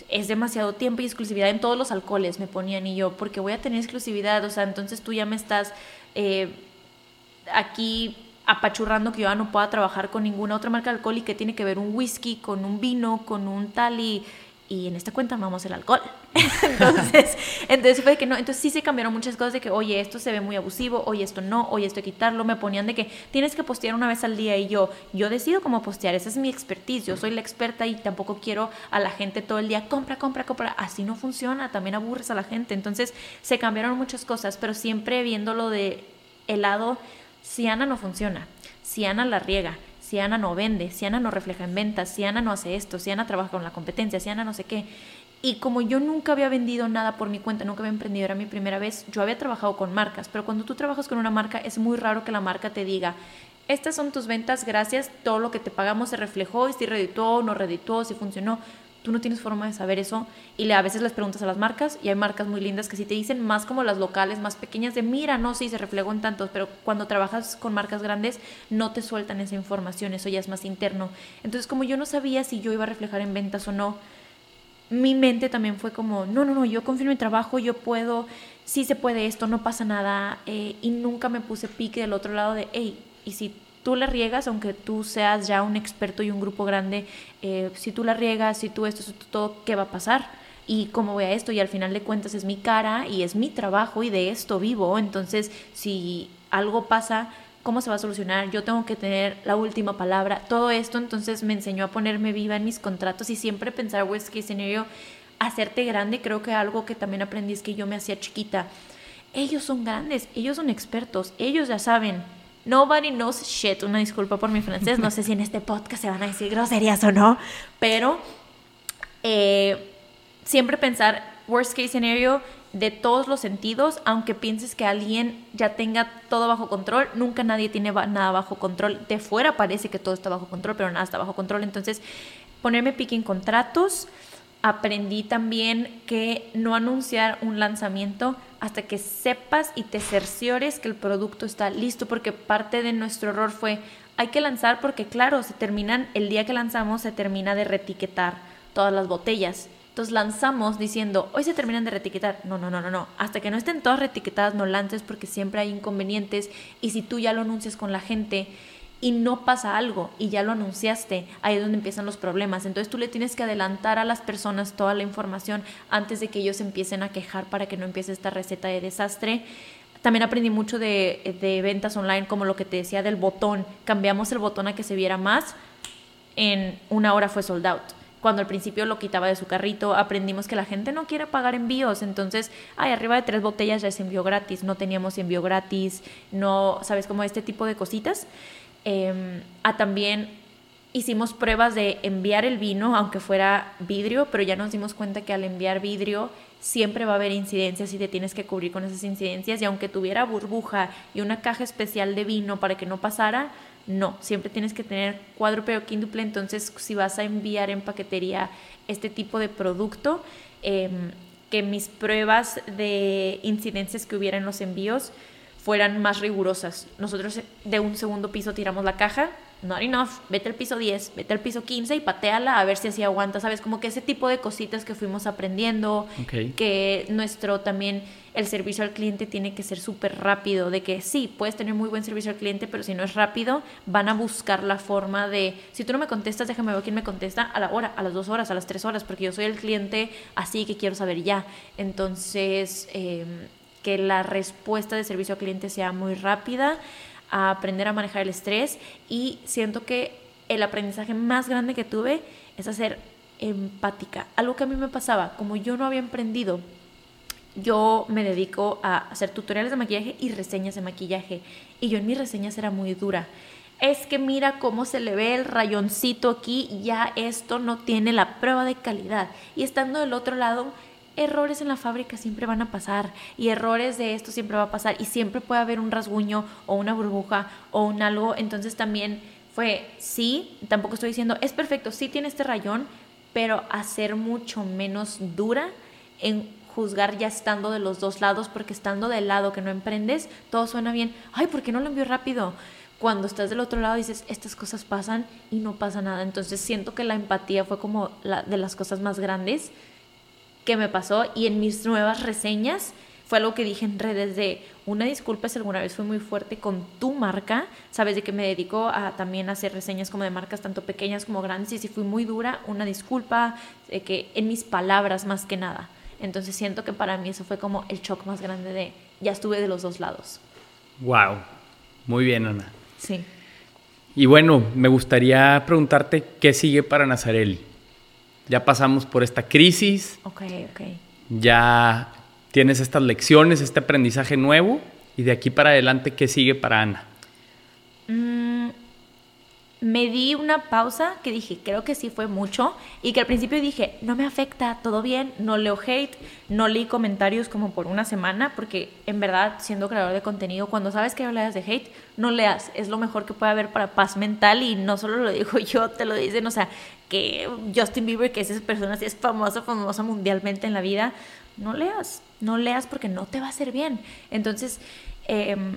es demasiado tiempo y exclusividad en todos los alcoholes me ponían y yo, porque voy a tener exclusividad, o sea, entonces tú ya me estás eh, aquí apachurrando que yo ya no pueda trabajar con ninguna otra marca de alcohol y que tiene que ver un whisky con un vino, con un tal y y en esta cuenta vamos el alcohol. *laughs* entonces, entonces fue que no, entonces sí se cambiaron muchas cosas de que, oye, esto se ve muy abusivo, oye, esto no, oye, esto hay que quitarlo, me ponían de que tienes que postear una vez al día y yo, yo decido cómo postear, esa es mi expertise, yo soy la experta y tampoco quiero a la gente todo el día, compra, compra, compra, así no funciona, también aburres a la gente, entonces se cambiaron muchas cosas, pero siempre viéndolo de el lado, si Ana no funciona, si Ana la riega, si Ana no vende, si Ana no refleja en ventas, si Ana no hace esto, si Ana trabaja con la competencia, si Ana no sé qué. Y como yo nunca había vendido nada por mi cuenta, nunca había emprendido, era mi primera vez, yo había trabajado con marcas, pero cuando tú trabajas con una marca es muy raro que la marca te diga, estas son tus ventas, gracias, todo lo que te pagamos se reflejó, y si redituó, no redituó, si funcionó tú no tienes forma de saber eso y a veces les preguntas a las marcas y hay marcas muy lindas que sí te dicen más como las locales, más pequeñas de mira, no, sí, se reflejó en tantos, pero cuando trabajas con marcas grandes no te sueltan esa información, eso ya es más interno. Entonces como yo no sabía si yo iba a reflejar en ventas o no, mi mente también fue como, no, no, no, yo confío en mi trabajo, yo puedo, sí se puede esto, no pasa nada eh, y nunca me puse pique del otro lado de, hey, y si tú la riegas, aunque tú seas ya un experto y un grupo grande, eh, si tú la riegas, si tú esto, si todo, ¿qué va a pasar? y cómo voy a esto y al final de cuentas es mi cara y es mi trabajo y de esto vivo, entonces si algo pasa, ¿cómo se va a solucionar? Yo tengo que tener la última palabra, todo esto entonces me enseñó a ponerme viva en mis contratos y siempre pensar worst case scenario, hacerte grande, creo que algo que también aprendí es que yo me hacía chiquita. Ellos son grandes, ellos son expertos, ellos ya saben. Nobody knows shit. Una disculpa por mi francés, no sé si en este podcast se van a decir groserías o no, pero eh, siempre pensar worst case scenario de todos los sentidos, aunque pienses que alguien ya tenga todo bajo control, nunca nadie tiene nada bajo control. De fuera parece que todo está bajo control, pero nada está bajo control. Entonces, ponerme pique en contratos, aprendí también que no anunciar un lanzamiento hasta que sepas y te cerciores que el producto está listo, porque parte de nuestro error fue, hay que lanzar porque claro, se terminan, el día que lanzamos se termina de retiquetar todas las botellas. Entonces lanzamos diciendo, hoy se terminan de retiquetar. No, no, no, no, no. Hasta que no estén todas retiquetadas, no lances porque siempre hay inconvenientes. Y si tú ya lo anuncias con la gente, y no pasa algo y ya lo anunciaste, ahí es donde empiezan los problemas. Entonces tú le tienes que adelantar a las personas toda la información antes de que ellos empiecen a quejar para que no empiece esta receta de desastre. También aprendí mucho de, de ventas online, como lo que te decía del botón. Cambiamos el botón a que se viera más, en una hora fue sold out cuando al principio lo quitaba de su carrito, aprendimos que la gente no quiere pagar envíos, entonces, ay, arriba de tres botellas ya es envío gratis, no teníamos envío gratis, no, ¿sabes? Como este tipo de cositas. Em, a también hicimos pruebas de enviar el vino, aunque fuera vidrio, pero ya nos dimos cuenta que al enviar vidrio siempre va a haber incidencias y te tienes que cubrir con esas incidencias. Y aunque tuviera burbuja y una caja especial de vino para que no pasara, no, siempre tienes que tener cuádruple o quíntuple. Entonces, si vas a enviar en paquetería este tipo de producto, em, que mis pruebas de incidencias que hubiera en los envíos fueran más rigurosas. Nosotros de un segundo piso tiramos la caja, not enough, vete al piso 10, vete al piso 15 y pateala a ver si así aguanta, ¿sabes? Como que ese tipo de cositas que fuimos aprendiendo, que nuestro también, el servicio al cliente tiene que ser súper rápido, de que sí, puedes tener muy buen servicio al cliente, pero si no es rápido, van a buscar la forma de, si tú no me contestas, déjame ver quién me contesta a la hora, a las dos horas, a las tres horas, porque yo soy el cliente así que quiero saber ya. Entonces, eh, que la respuesta de servicio al cliente sea muy rápida, a aprender a manejar el estrés y siento que el aprendizaje más grande que tuve es hacer empática. Algo que a mí me pasaba, como yo no había emprendido, yo me dedico a hacer tutoriales de maquillaje y reseñas de maquillaje y yo en mis reseñas era muy dura. Es que mira cómo se le ve el rayoncito aquí, ya esto no tiene la prueba de calidad. Y estando del otro lado, errores en la fábrica siempre van a pasar y errores de esto siempre va a pasar y siempre puede haber un rasguño o una burbuja o un algo. Entonces también fue, sí, tampoco estoy diciendo, es perfecto, sí tiene este rayón, pero hacer mucho menos dura en juzgar ya estando de los dos lados, porque estando del lado que no emprendes, todo suena bien. Ay, ¿por qué no lo envío rápido? Cuando estás del otro lado dices, estas cosas pasan y no pasa nada. Entonces siento que la empatía fue como la, de las cosas más grandes que me pasó y en mis nuevas reseñas fue algo que dije en redes de una disculpa si alguna vez fue muy fuerte con tu marca, sabes de que me dedico a también hacer reseñas como de marcas tanto pequeñas como grandes y si fui muy dura, una disculpa, de que en mis palabras más que nada. Entonces siento que para mí eso fue como el shock más grande de ya estuve de los dos lados. Wow, muy bien Ana. Sí. Y bueno, me gustaría preguntarte qué sigue para Nazarelli ya pasamos por esta crisis. Ok, ok. Ya tienes estas lecciones, este aprendizaje nuevo. Y de aquí para adelante, ¿qué sigue para Ana? Me di una pausa que dije, creo que sí fue mucho. Y que al principio dije, no me afecta, todo bien, no leo hate, no leí comentarios como por una semana. Porque en verdad, siendo creador de contenido, cuando sabes que hablas de hate, no leas. Es lo mejor que puede haber para paz mental. Y no solo lo digo *laughs* yo, te lo dicen, o sea, que Justin Bieber, que esa persona así es famosa, famosa mundialmente en la vida, no leas, no leas porque no te va a hacer bien. Entonces, em,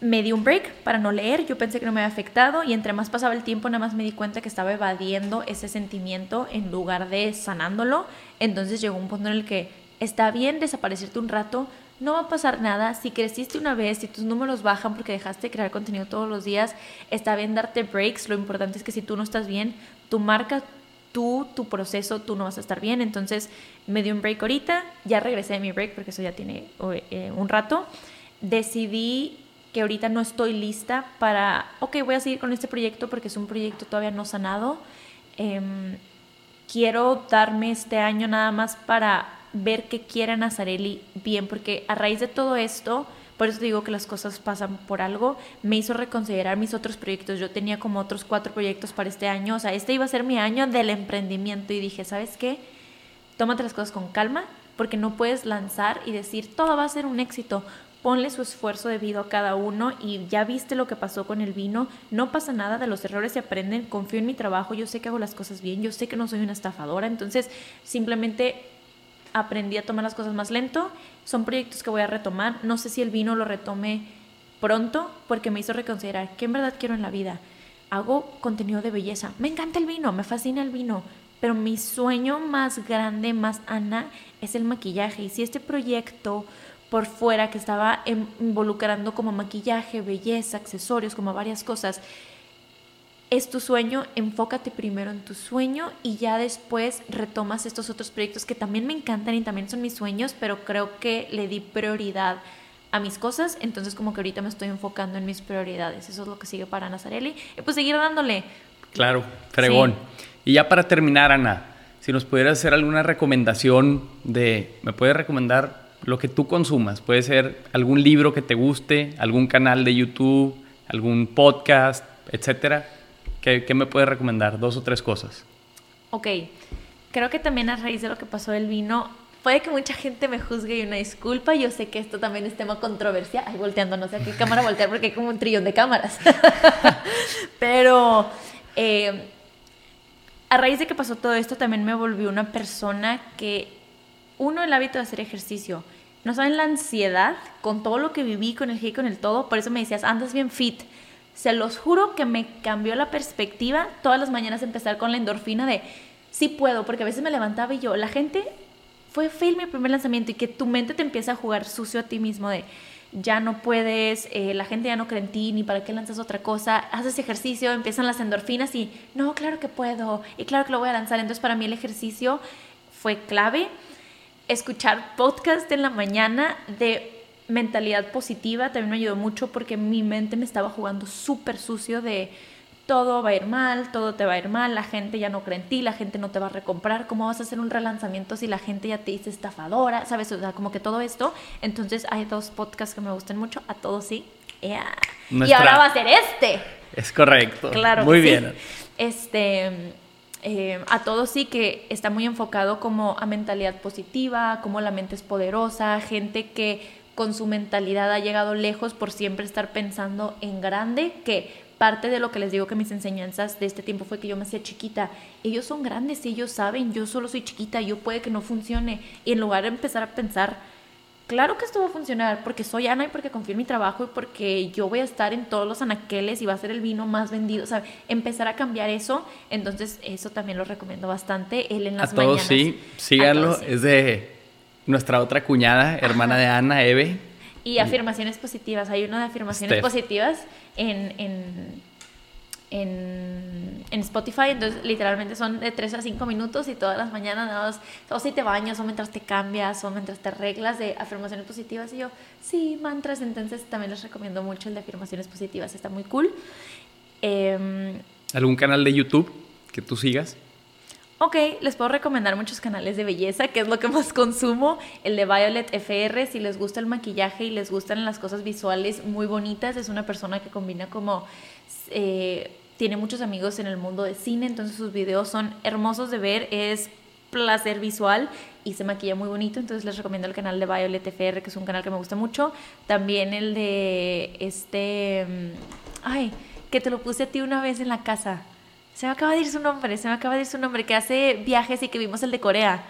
me di un break para no leer, yo pensé que no me había afectado y entre más pasaba el tiempo, nada más me di cuenta que estaba evadiendo ese sentimiento en lugar de sanándolo. Entonces llegó un punto en el que está bien desaparecerte un rato, no va a pasar nada. Si creciste una vez, si tus números bajan porque dejaste de crear contenido todos los días, está bien darte breaks. Lo importante es que si tú no estás bien, tu marca, tú, tu proceso, tú no vas a estar bien. Entonces me di un break ahorita, ya regresé de mi break porque eso ya tiene eh, un rato. Decidí que ahorita no estoy lista para, ok, voy a seguir con este proyecto porque es un proyecto todavía no sanado. Em, quiero darme este año nada más para ver qué quiere Nazarelli bien, porque a raíz de todo esto, por eso digo que las cosas pasan por algo, me hizo reconsiderar mis otros proyectos. Yo tenía como otros cuatro proyectos para este año, o sea, este iba a ser mi año del emprendimiento y dije, ¿sabes qué? Tómate las cosas con calma, porque no puedes lanzar y decir, todo va a ser un éxito. Ponle su esfuerzo debido a cada uno y ya viste lo que pasó con el vino. No pasa nada, de los errores se aprenden. Confío en mi trabajo, yo sé que hago las cosas bien, yo sé que no soy una estafadora. Entonces, simplemente aprendí a tomar las cosas más lento. Son proyectos que voy a retomar. No sé si el vino lo retome pronto porque me hizo reconsiderar qué en verdad quiero en la vida. Hago contenido de belleza. Me encanta el vino, me fascina el vino. Pero mi sueño más grande, más Ana, es el maquillaje. Y si este proyecto por fuera que estaba involucrando como maquillaje, belleza, accesorios, como varias cosas, es tu sueño, enfócate primero en tu sueño y ya después retomas estos otros proyectos que también me encantan y también son mis sueños, pero creo que le di prioridad a mis cosas, entonces como que ahorita me estoy enfocando en mis prioridades, eso es lo que sigue para Nazarelli, y pues seguir dándole. Claro, fregón. Y ya para terminar, Ana, si nos pudieras hacer alguna recomendación de, ¿me puedes recomendar lo que tú consumas? Puede ser algún libro que te guste, algún canal de YouTube, algún podcast, etcétera. ¿Qué, me puedes recomendar? Dos o tres cosas. Ok, creo que también a raíz de lo que pasó del vino, puede que mucha gente me juzgue y una disculpa. Yo sé que esto también es tema controversial. Ay, volteando, no sé a qué cámara voltear porque hay como un trillón de cámaras. *laughs* Pero eh, a raíz de que pasó todo esto, también me volví una persona que, uno, el hábito de hacer ejercicio. No saben la ansiedad con todo lo que viví, con el G, con el todo. Por eso me decías, andas bien fit. Se los juro que me cambió la perspectiva todas las mañanas empezar con la endorfina de sí puedo, porque a veces me levantaba y yo, la gente fue fail mi primer lanzamiento y que tu mente te empieza a jugar sucio a ti mismo de ya no puedes, eh, la gente ya no cree en ti, ni para qué lanzas otra cosa, haces ejercicio, empiezan las endorfinas y no, claro que puedo, y claro que lo voy a lanzar. Entonces para mí el ejercicio fue clave. Escuchar podcast en la mañana de mentalidad positiva también me ayudó mucho porque mi mente me estaba jugando súper sucio de todo va a ir mal, todo te va a ir mal, la gente ya no cree en ti, la gente no te va a recomprar, ¿cómo vas a hacer un relanzamiento si la gente ya te dice estafadora? ¿Sabes? O sea, como que todo esto. Entonces hay dos podcasts que me gustan mucho, a todos sí. Y ahora va a ser este. Es correcto. Claro. Muy bien. Este... Eh, a todos sí que está muy enfocado como a mentalidad positiva, como la mente es poderosa, gente que con su mentalidad ha llegado lejos por siempre estar pensando en grande, que parte de lo que les digo que mis enseñanzas de este tiempo fue que yo me hacía chiquita. Ellos son grandes, ellos saben, yo solo soy chiquita, yo puede que no funcione. Y en lugar de empezar a pensar, claro que esto va a funcionar, porque soy Ana y porque confío en mi trabajo y porque yo voy a estar en todos los anaqueles y va a ser el vino más vendido, o sea, empezar a cambiar eso, entonces eso también lo recomiendo bastante, él en las a todos sí, síganlo, es de nuestra otra cuñada, hermana de Ana, Eve. Y afirmaciones positivas. Hay uno de afirmaciones positivas en, en, en, Spotify. Entonces, literalmente son de 3 a 5 minutos y todas las mañanas, o si te bañas, o mientras te cambias, o mientras te arreglas de afirmaciones positivas. Y yo, sí, mantras. Entonces, también les recomiendo mucho el de afirmaciones positivas. Está muy cool. Em, ¿Algún canal de YouTube que tú sigas? Ok, les puedo recomendar muchos canales de belleza, que es lo que más consumo. El de Violet FR, si les gusta el maquillaje y les gustan las cosas visuales muy bonitas, es una persona que combina como... Eh, tiene muchos amigos en el mundo de cine, entonces sus videos son hermosos de ver, es placer visual y se maquilla muy bonito, entonces les recomiendo el canal de Violet FR, que es un canal que me gusta mucho. También el de este... Mm, ay, que te lo puse a ti una vez en la casa. Se me acaba de ir su nombre, se me acaba de ir su nombre, que hace viajes y que vimos el de Corea,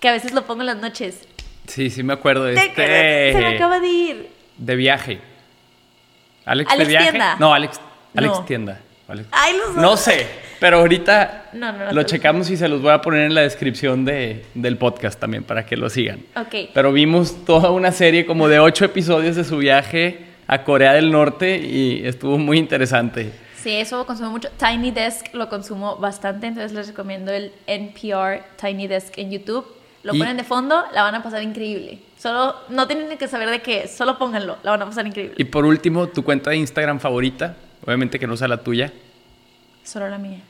que a veces lo pongo en las noches. Sí, sí me acuerdo de este... Se me acaba de ir. De viaje. ¿Alex, de viaje? Tienda. No, Alex, Alex Tienda. Ay, los no sé, pero ahorita lo checamos y se los voy a poner en la descripción de, del podcast también para que lo sigan. Ok. Pero vimos toda una serie como de ocho episodios de su viaje a Corea del Norte y estuvo muy interesante. Sí, eso lo consumo mucho. Tiny Desk lo consumo bastante, entonces les recomiendo el NPR Tiny Desk en YouTube. Lo ponen de fondo, la van a pasar increíble. Solo, no tienen que saber de qué, solo pónganlo, la van a pasar increíble. Y por último, tu cuenta de Instagram favorita, obviamente que no sea la tuya. Solo la mía.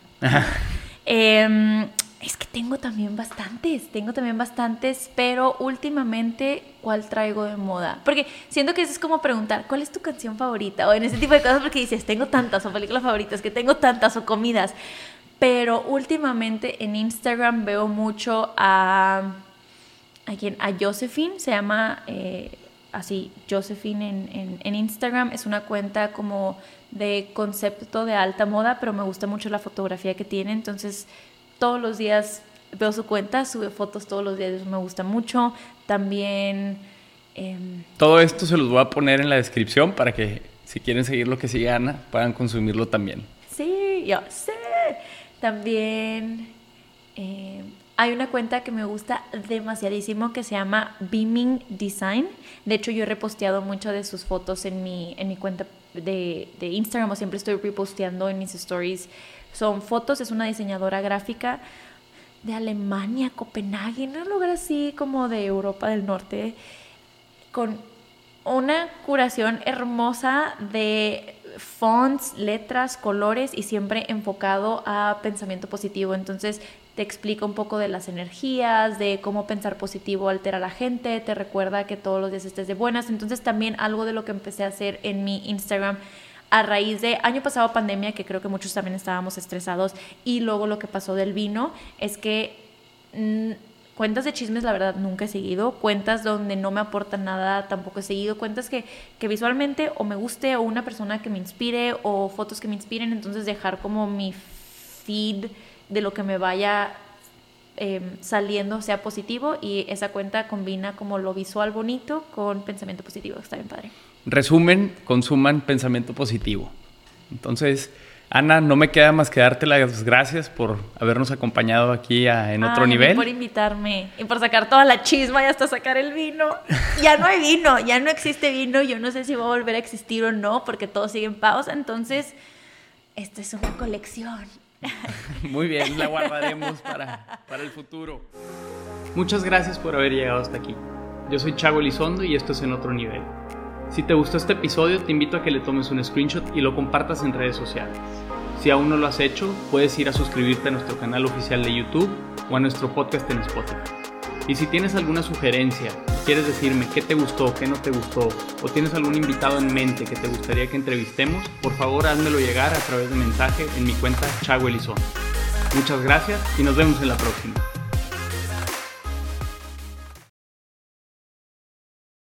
eh, Es que tengo también bastantes, tengo también bastantes, pero últimamente, ¿cuál traigo de moda? Porque siento que eso es como preguntar, ¿cuál es tu canción favorita? O en ese tipo de cosas, porque dices, tengo tantas, o películas favoritas, que tengo tantas, o comidas. Pero últimamente en Instagram veo mucho a. ¿A quién? A Josephine, se llama eh, así, Josephine en, en Instagram. Es una cuenta como de concepto de alta moda, pero me gusta mucho la fotografía que tiene, entonces todos los días veo su cuenta, sube fotos todos los días, eso me gusta mucho. También... Em, Todo esto se los voy a poner en la descripción para que si quieren seguir lo que sigue Ana, puedan consumirlo también. Sí, yo sé. También em, hay una cuenta que me gusta demasiadísimo que se llama Beaming Design. De hecho, yo he reposteado muchas de sus fotos en mi, en mi cuenta de, de Instagram o siempre estoy reposteando en mis stories son fotos, es una diseñadora gráfica de Alemania, Copenhague, un lugar así como de Europa del Norte, con una curación hermosa de fonts, letras, colores y siempre enfocado a pensamiento positivo. Entonces te explica un poco de las energías, de cómo pensar positivo altera a la gente, te recuerda que todos los días estés de buenas. Entonces también algo de lo que empecé a hacer en mi Instagram a raíz de año pasado pandemia, que creo que muchos también estábamos estresados, y luego lo que pasó del vino, es que mm, cuentas de chismes la verdad nunca he seguido, cuentas donde no me aportan nada tampoco he seguido, cuentas que, que visualmente o me guste o una persona que me inspire o fotos que me inspiren, entonces dejar como mi feed de lo que me vaya em, saliendo sea positivo y esa cuenta combina como lo visual bonito con pensamiento positivo, está bien padre resumen, consuman pensamiento positivo. Entonces, Ana, no me queda más que darte las gracias por habernos acompañado aquí en otro nivel. Por invitarme y por sacar toda la chisma y hasta sacar el vino. Ya no hay vino, ya no existe vino. Yo no sé si va a volver a existir o no, porque todo sigue en pausa. Entonces, esta es una colección. *laughs* Muy bien, la guardaremos para, para el futuro. Muchas gracias por haber llegado hasta aquí. Yo soy Chago Elizondo y esto es En Otro Nivel. Si te gustó este episodio, te invito a que le tomes un screenshot y lo compartas en redes sociales. Si aún no lo has hecho, puedes ir a suscribirte a nuestro canal oficial de YouTube o a nuestro podcast en Spotify. Y si tienes alguna sugerencia, quieres decirme qué te gustó, qué no te gustó, o tienes algún invitado en mente que te gustaría que entrevistemos, por favor házmelo llegar a través de mensaje en mi cuenta Chago Elizón. Muchas gracias y nos vemos en la próxima.